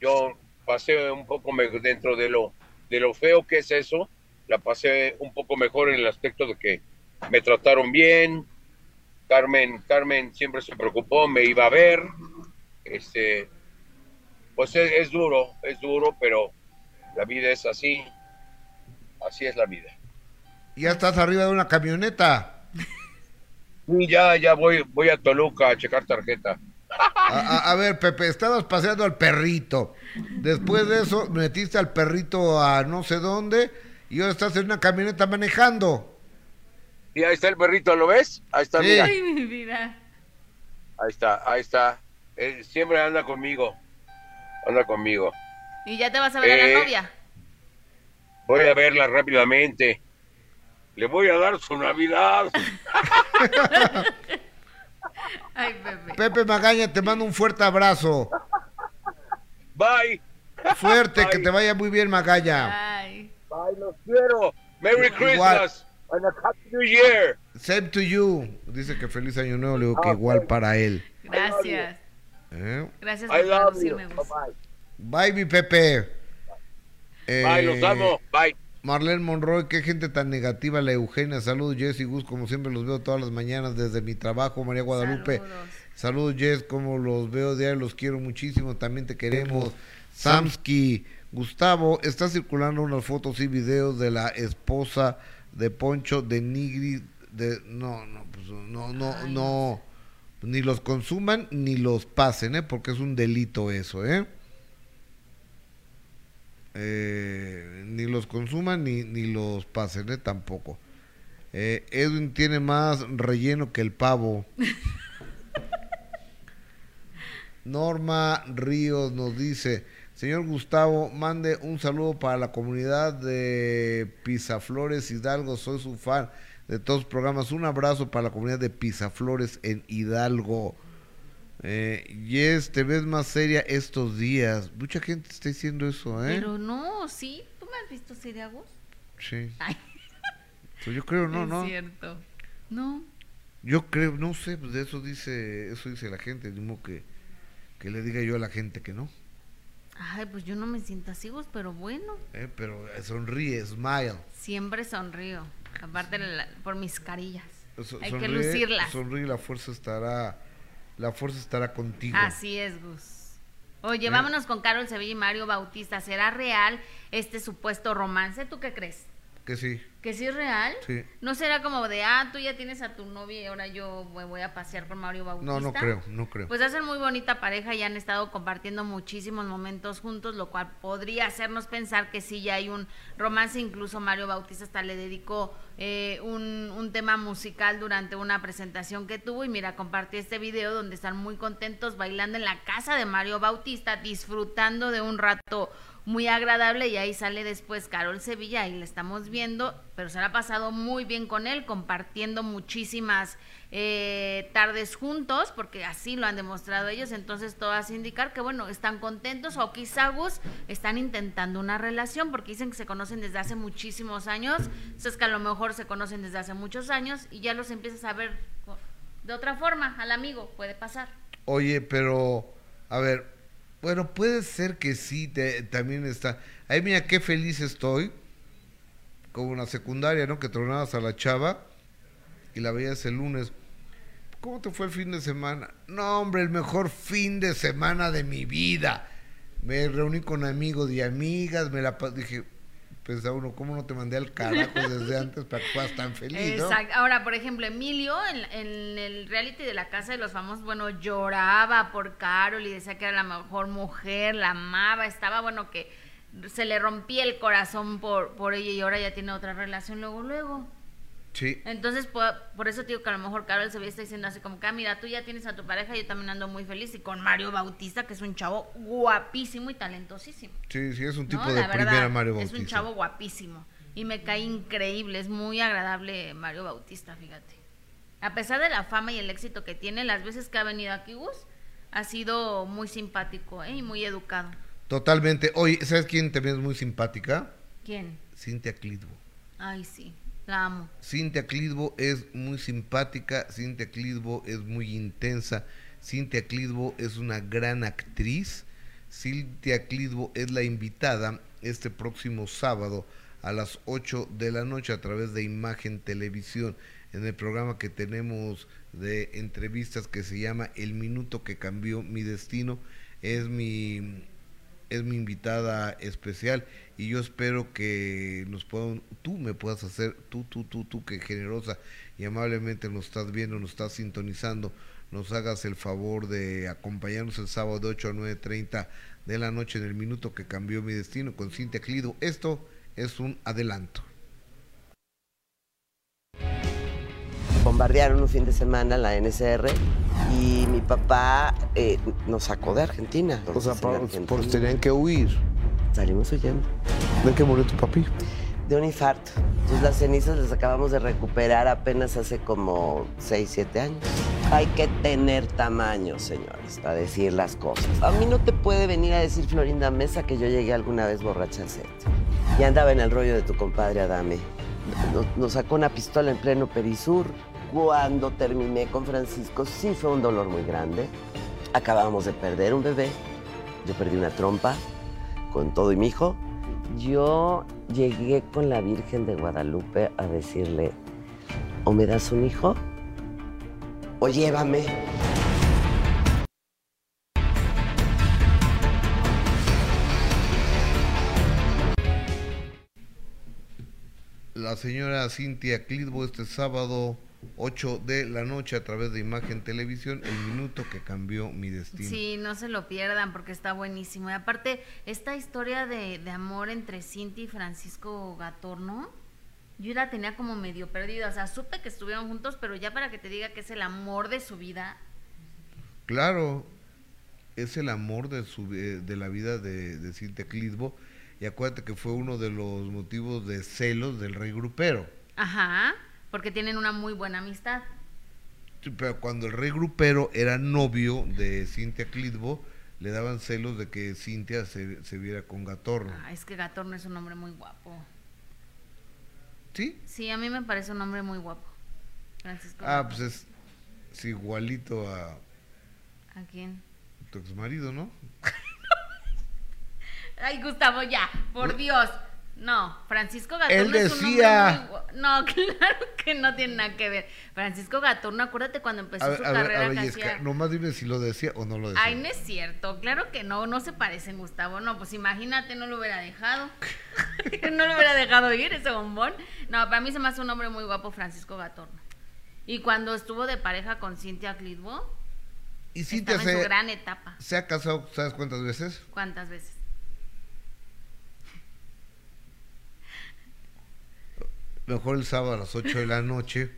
yo pasé un poco dentro de lo, de lo feo que es eso, la pasé un poco mejor en el aspecto de que me trataron bien, Carmen, Carmen siempre se preocupó, me iba a ver, este, pues es, duro, es duro, pero la vida es así, así es la vida. ¿Ya estás arriba de una camioneta? ya, ya voy, voy a Toluca a checar tarjeta. A, ver, Pepe, estabas paseando al perrito. Después de eso, metiste al perrito a no sé dónde y ahora estás en una camioneta manejando. Y ahí está el perrito, ¿lo ves? Ahí está, mira. mi vida. Ahí está, ahí está. siempre anda conmigo. Anda conmigo. ¿Y ya te vas a ver a la eh, novia? Voy a verla rápidamente. Le voy a dar su Navidad. Pepe. Magaña, te mando un fuerte abrazo. Bye. Fuerte, que te vaya muy bien, Magaña. Bye. Bye, los quiero. Merry Christmas and a Happy New Year. Same to you. Dice que feliz año nuevo, le digo que igual para él. Gracias. ¿Eh? Gracias por traducirme. Bye, mi Pepe. Bye, los amo. Bye. Marlene Monroy, qué gente tan negativa, la Eugenia, saludos Jess y Gus, como siempre los veo todas las mañanas desde mi trabajo, María Guadalupe, saludos, Jess, como los veo diario, los quiero muchísimo, también te queremos, Samsky, Gustavo, está circulando unas fotos y videos de la esposa de Poncho de Nigri, de, no, no, pues no, no, no, ni los consuman ni los pasen, ¿eh? porque es un delito eso, ¿eh? Eh, ni los consuman ni, ni los pasen, ¿eh? tampoco. Eh, Edwin tiene más relleno que el pavo. Norma Ríos nos dice, señor Gustavo, mande un saludo para la comunidad de Pisaflores Hidalgo, soy su fan de todos los programas. Un abrazo para la comunidad de Pisaflores en Hidalgo. Eh, yes, te ves más seria estos días. Mucha gente está diciendo eso, ¿eh? Pero no, sí. ¿Tú me has visto seria vos? Sí. Pues yo creo, no, no. Es cierto. No. Yo creo, no sé, pues de eso dice, eso dice la gente, mismo que, que le diga yo a la gente que no. Ay, pues yo no me siento así vos, pero bueno. Eh, pero sonríe, smile. Siempre sonrío, aparte por mis carillas. Hay que lucirlas. Sonríe, la fuerza estará la fuerza estará contigo. Así es, Gus. Oye, ¿Eh? vámonos con Carol Sevilla y Mario Bautista. ¿Será real este supuesto romance? ¿Tú qué crees? Que sí. ¿Que sí es real? Sí. ¿No será como de, ah, tú ya tienes a tu novia y ahora yo me voy a pasear con Mario Bautista? No, no creo, no creo. Pues hacen muy bonita pareja y han estado compartiendo muchísimos momentos juntos, lo cual podría hacernos pensar que sí ya hay un romance. Incluso Mario Bautista hasta le dedicó eh, un, un tema musical durante una presentación que tuvo. Y mira, compartí este video donde están muy contentos bailando en la casa de Mario Bautista, disfrutando de un rato muy agradable y ahí sale después Carol Sevilla y la estamos viendo, pero se la ha pasado muy bien con él, compartiendo muchísimas eh, tardes juntos, porque así lo han demostrado ellos, entonces todo hace indicar que bueno, están contentos o quizá Gus están intentando una relación, porque dicen que se conocen desde hace muchísimos años, entonces que a lo mejor se conocen desde hace muchos años y ya los empiezas a ver de otra forma al amigo, puede pasar. Oye, pero, a ver, bueno, puede ser que sí, te, también está. Ay, mira, qué feliz estoy. Como una secundaria, ¿no? Que tronabas a la chava y la veías el lunes. ¿Cómo te fue el fin de semana? No, hombre, el mejor fin de semana de mi vida. Me reuní con amigos y amigas, me la dije, pensaba uno, ¿cómo no te mandé al carajo desde antes para que fueras tan feliz? Exacto. Ahora, por ejemplo, Emilio en, el reality de la Casa de los Famosos, bueno, lloraba por Carol y decía que era la mejor mujer, la amaba, estaba, bueno, que se le rompía el corazón por, por ella y ahora ya tiene otra relación luego, luego. Sí. Entonces, por, eso digo que a lo mejor Carol se ve está diciendo así como que, ah, mira, tú ya tienes a tu pareja, yo también ando muy feliz. Y con Mario Bautista, que es un chavo guapísimo y talentosísimo. Sí, sí, es un tipo de primera Mario Bautista. Es un chavo guapísimo. Y me cae increíble, es muy agradable Mario Bautista, fíjate. A pesar de la fama y el éxito que tiene, las veces que ha venido aquí, Gus, ha sido muy simpático ¿eh? y muy educado. Totalmente. Oye, ¿sabes quién también es muy simpática? ¿Quién? Cintia Clitbo. Ay, sí. Cintia Clitbo es muy simpática, Cintia Clitbo es muy intensa, Cintia Clitbo es una gran actriz, Cintia Clitbo es la invitada este próximo sábado a las 8 de la noche a través de Imagen Televisión en el programa que tenemos de entrevistas que se llama El minuto que cambió mi destino. Es mi es mi invitada especial y yo espero que nos puedan, tú me puedas hacer, tú, tú, tú, tú, que generosa y amablemente nos estás viendo, nos estás sintonizando, nos hagas el favor de acompañarnos el sábado de 8 a 9.30 de la noche en el minuto que cambió mi destino con Cintia Clido. Esto es un adelanto. bombardearon un fin de semana la NSR y mi papá eh, nos sacó de Argentina. O sea, por, por, tenían que huir. Salimos huyendo. ¿De qué murió tu papi? De un infarto. Entonces las cenizas las acabamos de recuperar apenas hace como 6, 7 años. Hay que tener tamaño, señores, para decir las cosas. A mí no te puede venir a decir Florinda Mesa que yo llegué alguna vez borracha al set. Y andaba en el rollo de tu compadre Adame. nos sacó una pistola en pleno Perisur cuando terminé con Francisco sí fue un dolor muy grande. Acabábamos de perder un bebé. Yo perdí una trompa con todo y mi hijo. Yo llegué con la Virgen de Guadalupe a decirle, o me das un hijo o llévame. La señora Cintia Clitbo este sábado 8 de la noche a través de Imagen Televisión, el minuto que cambió mi destino. Sí, no se lo pierdan porque está buenísimo. Y aparte, esta historia de, de amor entre Cinti y Francisco Gatorno, yo la tenía como medio perdida. O sea, supe que estuvieron juntos, pero ya para que te diga que es el amor de su vida. Claro, es el amor de, su, de la vida de, de Cintia Clitbo. Y acuérdate que fue uno de los motivos de celos del rey grupero. Ajá porque tienen una muy buena amistad. pero cuando el rey grupero era novio de Cintia Clitbo, le daban celos de que Cintia se, se viera con Gatorno. Ah, es que Gatorno es un hombre muy guapo. ¿Sí? Sí, a mí me parece un hombre muy guapo. Francisco. Ah, pues es, es, igualito a... ¿A quién? Tu ex marido, ¿no? Ay, Gustavo, ya, por Dios. No, Francisco Gatorno Él es un decía- hombre muy No, claro que no tiene nada que ver. Francisco Gatorno, acuérdate cuando empezó A ver, su a ver, carrera a ver, que Yesca, hacía- nomás dime si lo decía o no lo decía. Ay, no es cierto, claro que no, no se parecen, Gustavo. No, pues imagínate, no lo hubiera dejado. no lo hubiera dejado ir ese bombón. No, para mí se me hace un hombre muy guapo, Francisco Gatorno. Y cuando estuvo de pareja con Cintia Clitbo, y Cintia estaba en su se, gran etapa. se ha casado, ¿sabes cuántas veces? ¿Cuántas veces? Mejor el sábado a las 8 de la noche.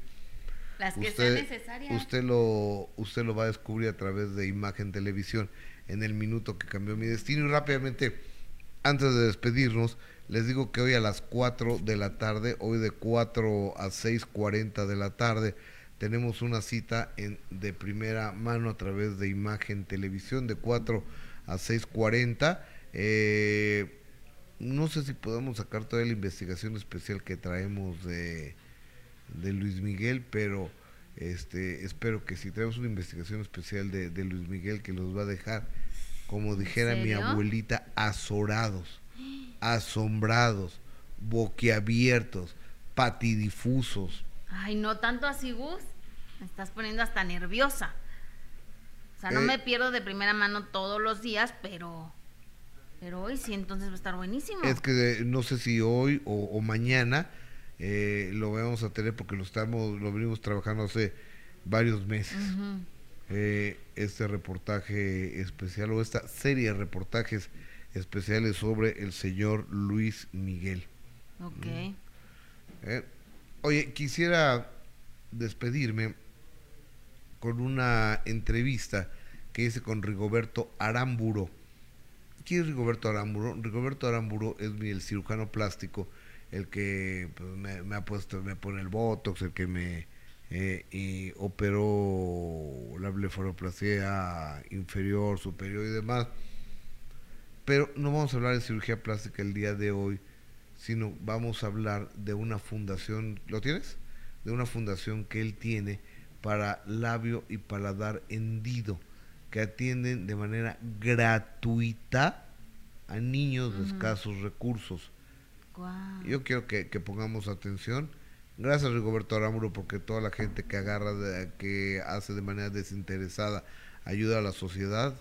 Las que usted, sean necesarias. usted lo usted lo va a descubrir a través de Imagen Televisión en el minuto que cambió mi destino y rápidamente antes de despedirnos les digo que hoy a las 4 de la tarde hoy de 4 a 6.40 de la tarde tenemos una cita en, de primera mano a través de Imagen Televisión de 4 a 6.40 eh, no sé si podemos sacar toda la investigación especial que traemos de de Luis Miguel, pero este espero que si traemos una investigación especial de, de Luis Miguel que los va a dejar, como dijera mi abuelita, azorados, asombrados, boquiabiertos, patidifusos. Ay, no tanto así, Gus. Me estás poniendo hasta nerviosa. O sea, no Eh. me pierdo de primera mano todos los días, pero. Pero hoy sí, entonces va a estar buenísimo. Es que eh, no sé si hoy o, o mañana eh, lo vamos a tener porque lo estamos, lo venimos trabajando hace varios meses. Eh, este reportaje especial o esta serie de reportajes especiales sobre el señor Luis Miguel. Ok. ¿eh? Oye, quisiera despedirme con una entrevista que hice con Rigoberto Aramburo. ¿Quién es Rigoberto Aramburo? Rigoberto Aramburo es mi, el cirujano plástico, el que pues, me, ha puesto, me pone el botox, el que me eh, y operó la blefaroplastia inferior, superior y demás. Pero no vamos a hablar de cirugía plástica el día de hoy, sino vamos a hablar de una fundación, ¿lo tienes? De una fundación que él tiene para labio y paladar hendido, que atienden de manera gratuita a niños de escasos recursos. Yo quiero que, que pongamos atención. Gracias Rigoberto Aramburo porque toda la gente que agarra, de- que hace de manera desinteresada, ayuda a la sociedad,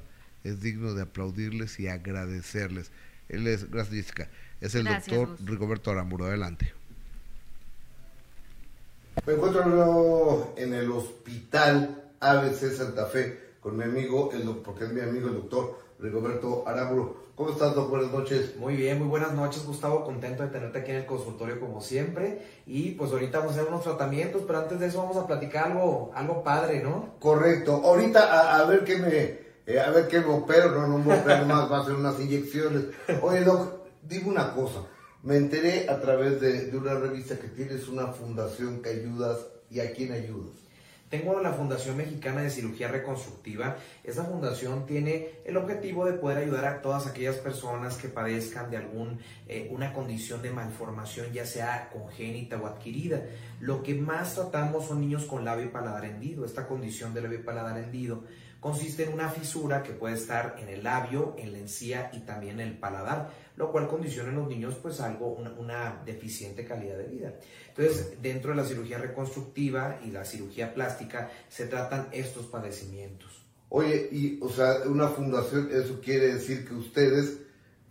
es digno de aplaudirles y agradecerles. Él es, gracias Jessica, es el Gracias, doctor Gus. Rigoberto Aramburo. Adelante. Me encuentro en el hospital ABC Santa Fe con mi amigo, el porque es mi amigo el doctor Rigoberto Aramburo. ¿Cómo estás, doctor? Buenas noches. Muy bien, muy buenas noches Gustavo, contento de tenerte aquí en el consultorio como siempre y pues ahorita vamos a hacer unos tratamientos, pero antes de eso vamos a platicar algo, algo padre, ¿no? Correcto. Ahorita a, a ver qué me eh, a ver qué me opero, no, no me opero más, va a ser unas inyecciones. Oye, Doc, dime una cosa. Me enteré a través de, de una revista que tienes una fundación que ayudas y a quién ayudas. Tengo la Fundación Mexicana de Cirugía Reconstructiva. Esta fundación tiene el objetivo de poder ayudar a todas aquellas personas que padezcan de algún eh, una condición de malformación, ya sea congénita o adquirida. Lo que más tratamos son niños con labio y paladar hendido. Esta condición de labio y paladar hendido consiste en una fisura que puede estar en el labio, en la encía y también en el paladar, lo cual condiciona en los niños pues algo, una, una deficiente calidad de vida. Entonces, dentro de la cirugía reconstructiva y la cirugía plástica se tratan estos padecimientos. Oye, y, o sea, una fundación, eso quiere decir que ustedes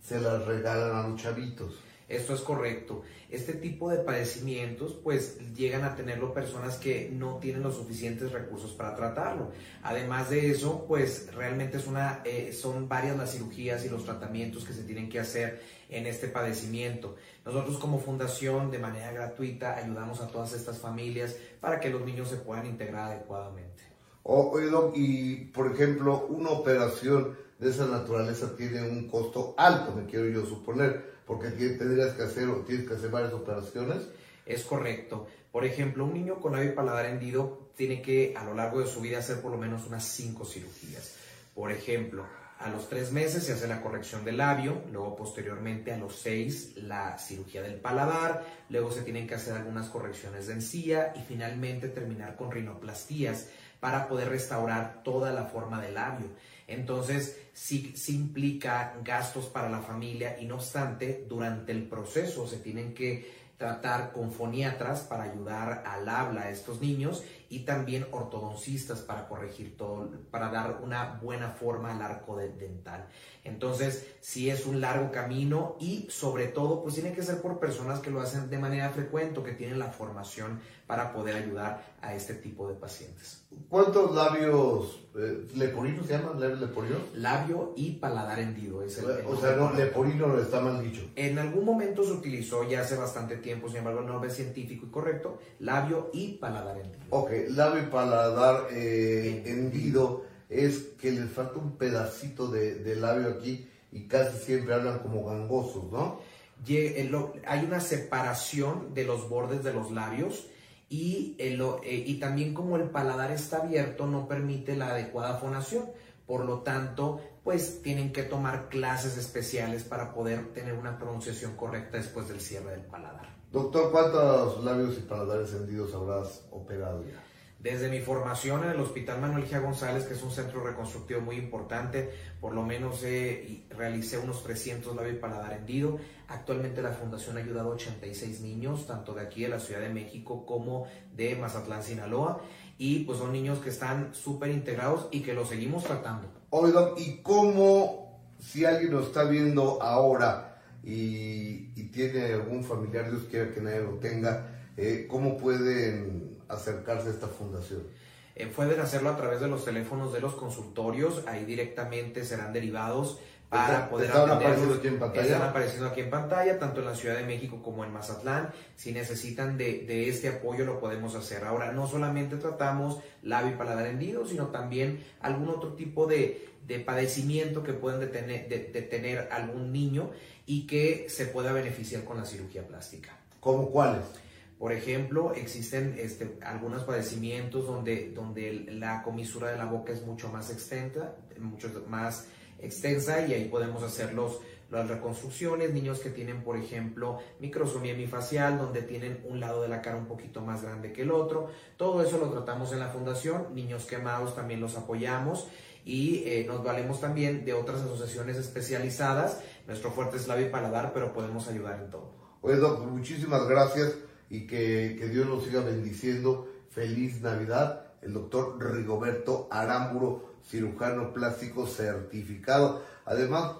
se las regalan a los chavitos. Esto es correcto. Este tipo de padecimientos pues llegan a tenerlo personas que no tienen los suficientes recursos para tratarlo. Además de eso, pues realmente es una, eh, son varias las cirugías y los tratamientos que se tienen que hacer en este padecimiento. Nosotros como fundación de manera gratuita ayudamos a todas estas familias para que los niños se puedan integrar adecuadamente. O- Doc, y por ejemplo, una operación de esa naturaleza tiene un costo alto, me quiero yo suponer, porque tendrías que hacer o tienes que hacer varias operaciones. Es correcto. Por ejemplo, un niño con labio y paladar hendido tiene que a lo largo de su vida hacer por lo menos unas cinco cirugías. Por ejemplo, a los tres meses se hace la corrección del labio, luego posteriormente a los seis la cirugía del paladar, luego se tienen que hacer algunas correcciones de encía y finalmente terminar con rinoplastías para poder restaurar toda la forma del labio. Entonces, sí, sí, implica gastos para la familia y no obstante, durante el proceso se tienen que tratar con foniatras para ayudar al habla a estos niños y también ortodoncistas para corregir todo, para dar una buena forma al arco dental. Entonces, sí es un largo camino y sobre todo, pues tiene que ser por personas que lo hacen de manera frecuente que tienen la formación para poder ayudar a este tipo de pacientes. ¿Cuántos labios eh, leporinos se llaman? ¿Labios leporinos? Labio y paladar hendido. Es el, o sea, no, leporino está mal dicho. En algún momento se utilizó ya hace bastante tiempo, sin embargo, el nombre es científico y correcto, labio y paladar hendido. Ok, labio y paladar eh, hendido es que les falta un pedacito de, labio aquí y casi siempre hablan como gangosos, ¿no? Hay una separación de los bordes de los labios y, eh, y también como el paladar está abierto no permite la adecuada fonación. Por lo tanto, pues tienen que tomar clases especiales para poder tener una pronunciación correcta después del cierre del paladar. Doctor, ¿cuántos labios y paladares hendidos habrás operado ya? Desde mi formación en el Hospital Manuel Gia González, que es un centro reconstructivo muy importante, por lo menos eh, realicé unos 300 labios para dar hendido. Actualmente la fundación ha ayudado a 86 niños, tanto de aquí de la Ciudad de México como de Mazatlán, Sinaloa. Y pues son niños que están súper integrados y que los seguimos tratando. Oigan, ¿y cómo, si alguien lo está viendo ahora y, tiene algún familiar, Dios quiera que nadie lo tenga, eh, cómo pueden acercarse a esta fundación? Eh, pueden hacerlo a través de los teléfonos de los consultorios, ahí directamente serán derivados para poder están apareciendo aquí en pantalla. Están apareciendo aquí en pantalla, tanto en la Ciudad de México como en Mazatlán. Si necesitan de, de este apoyo, lo podemos hacer. Ahora, no solamente tratamos labio y paladar hendido, sino también algún otro tipo de, de padecimiento que pueden detener, de, de tener algún niño y que se pueda beneficiar con la cirugía plástica. ¿Cómo cuáles? Por ejemplo, existen este, algunos padecimientos donde, donde la comisura de la boca es mucho más extensa, mucho más extensa y ahí podemos hacer los, las reconstrucciones. Niños que tienen, por ejemplo, microsomía hemifacial, donde tienen un lado de la cara un poquito más grande que el otro. Todo eso lo tratamos en la fundación. Niños quemados también los apoyamos y eh, nos valemos también de otras asociaciones especializadas. Nuestro fuerte es labio y paladar, pero podemos ayudar en todo. Oye, doctor, muchísimas gracias y que, que Dios nos siga bendiciendo. Feliz Navidad. El doctor Rigoberto Aramburo, cirujano plástico certificado. Además,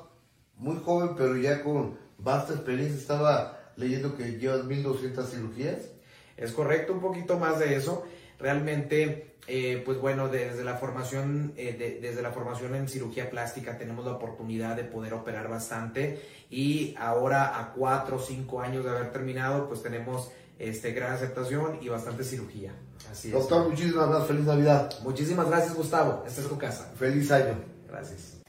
muy joven, pero ya con vasta experiencia. Estaba leyendo que llevas 1200 cirugías. Es correcto, un poquito más de eso. Realmente, eh, pues bueno, desde la formación, eh, desde la formación en cirugía plástica tenemos la oportunidad de poder operar bastante y ahora a cuatro o cinco años de haber terminado, pues tenemos este, gran aceptación y bastante cirugía. Así Doctor, muchísimas gracias. Feliz Navidad. Muchísimas gracias, Gustavo. Esta es tu casa. Feliz año. Gracias.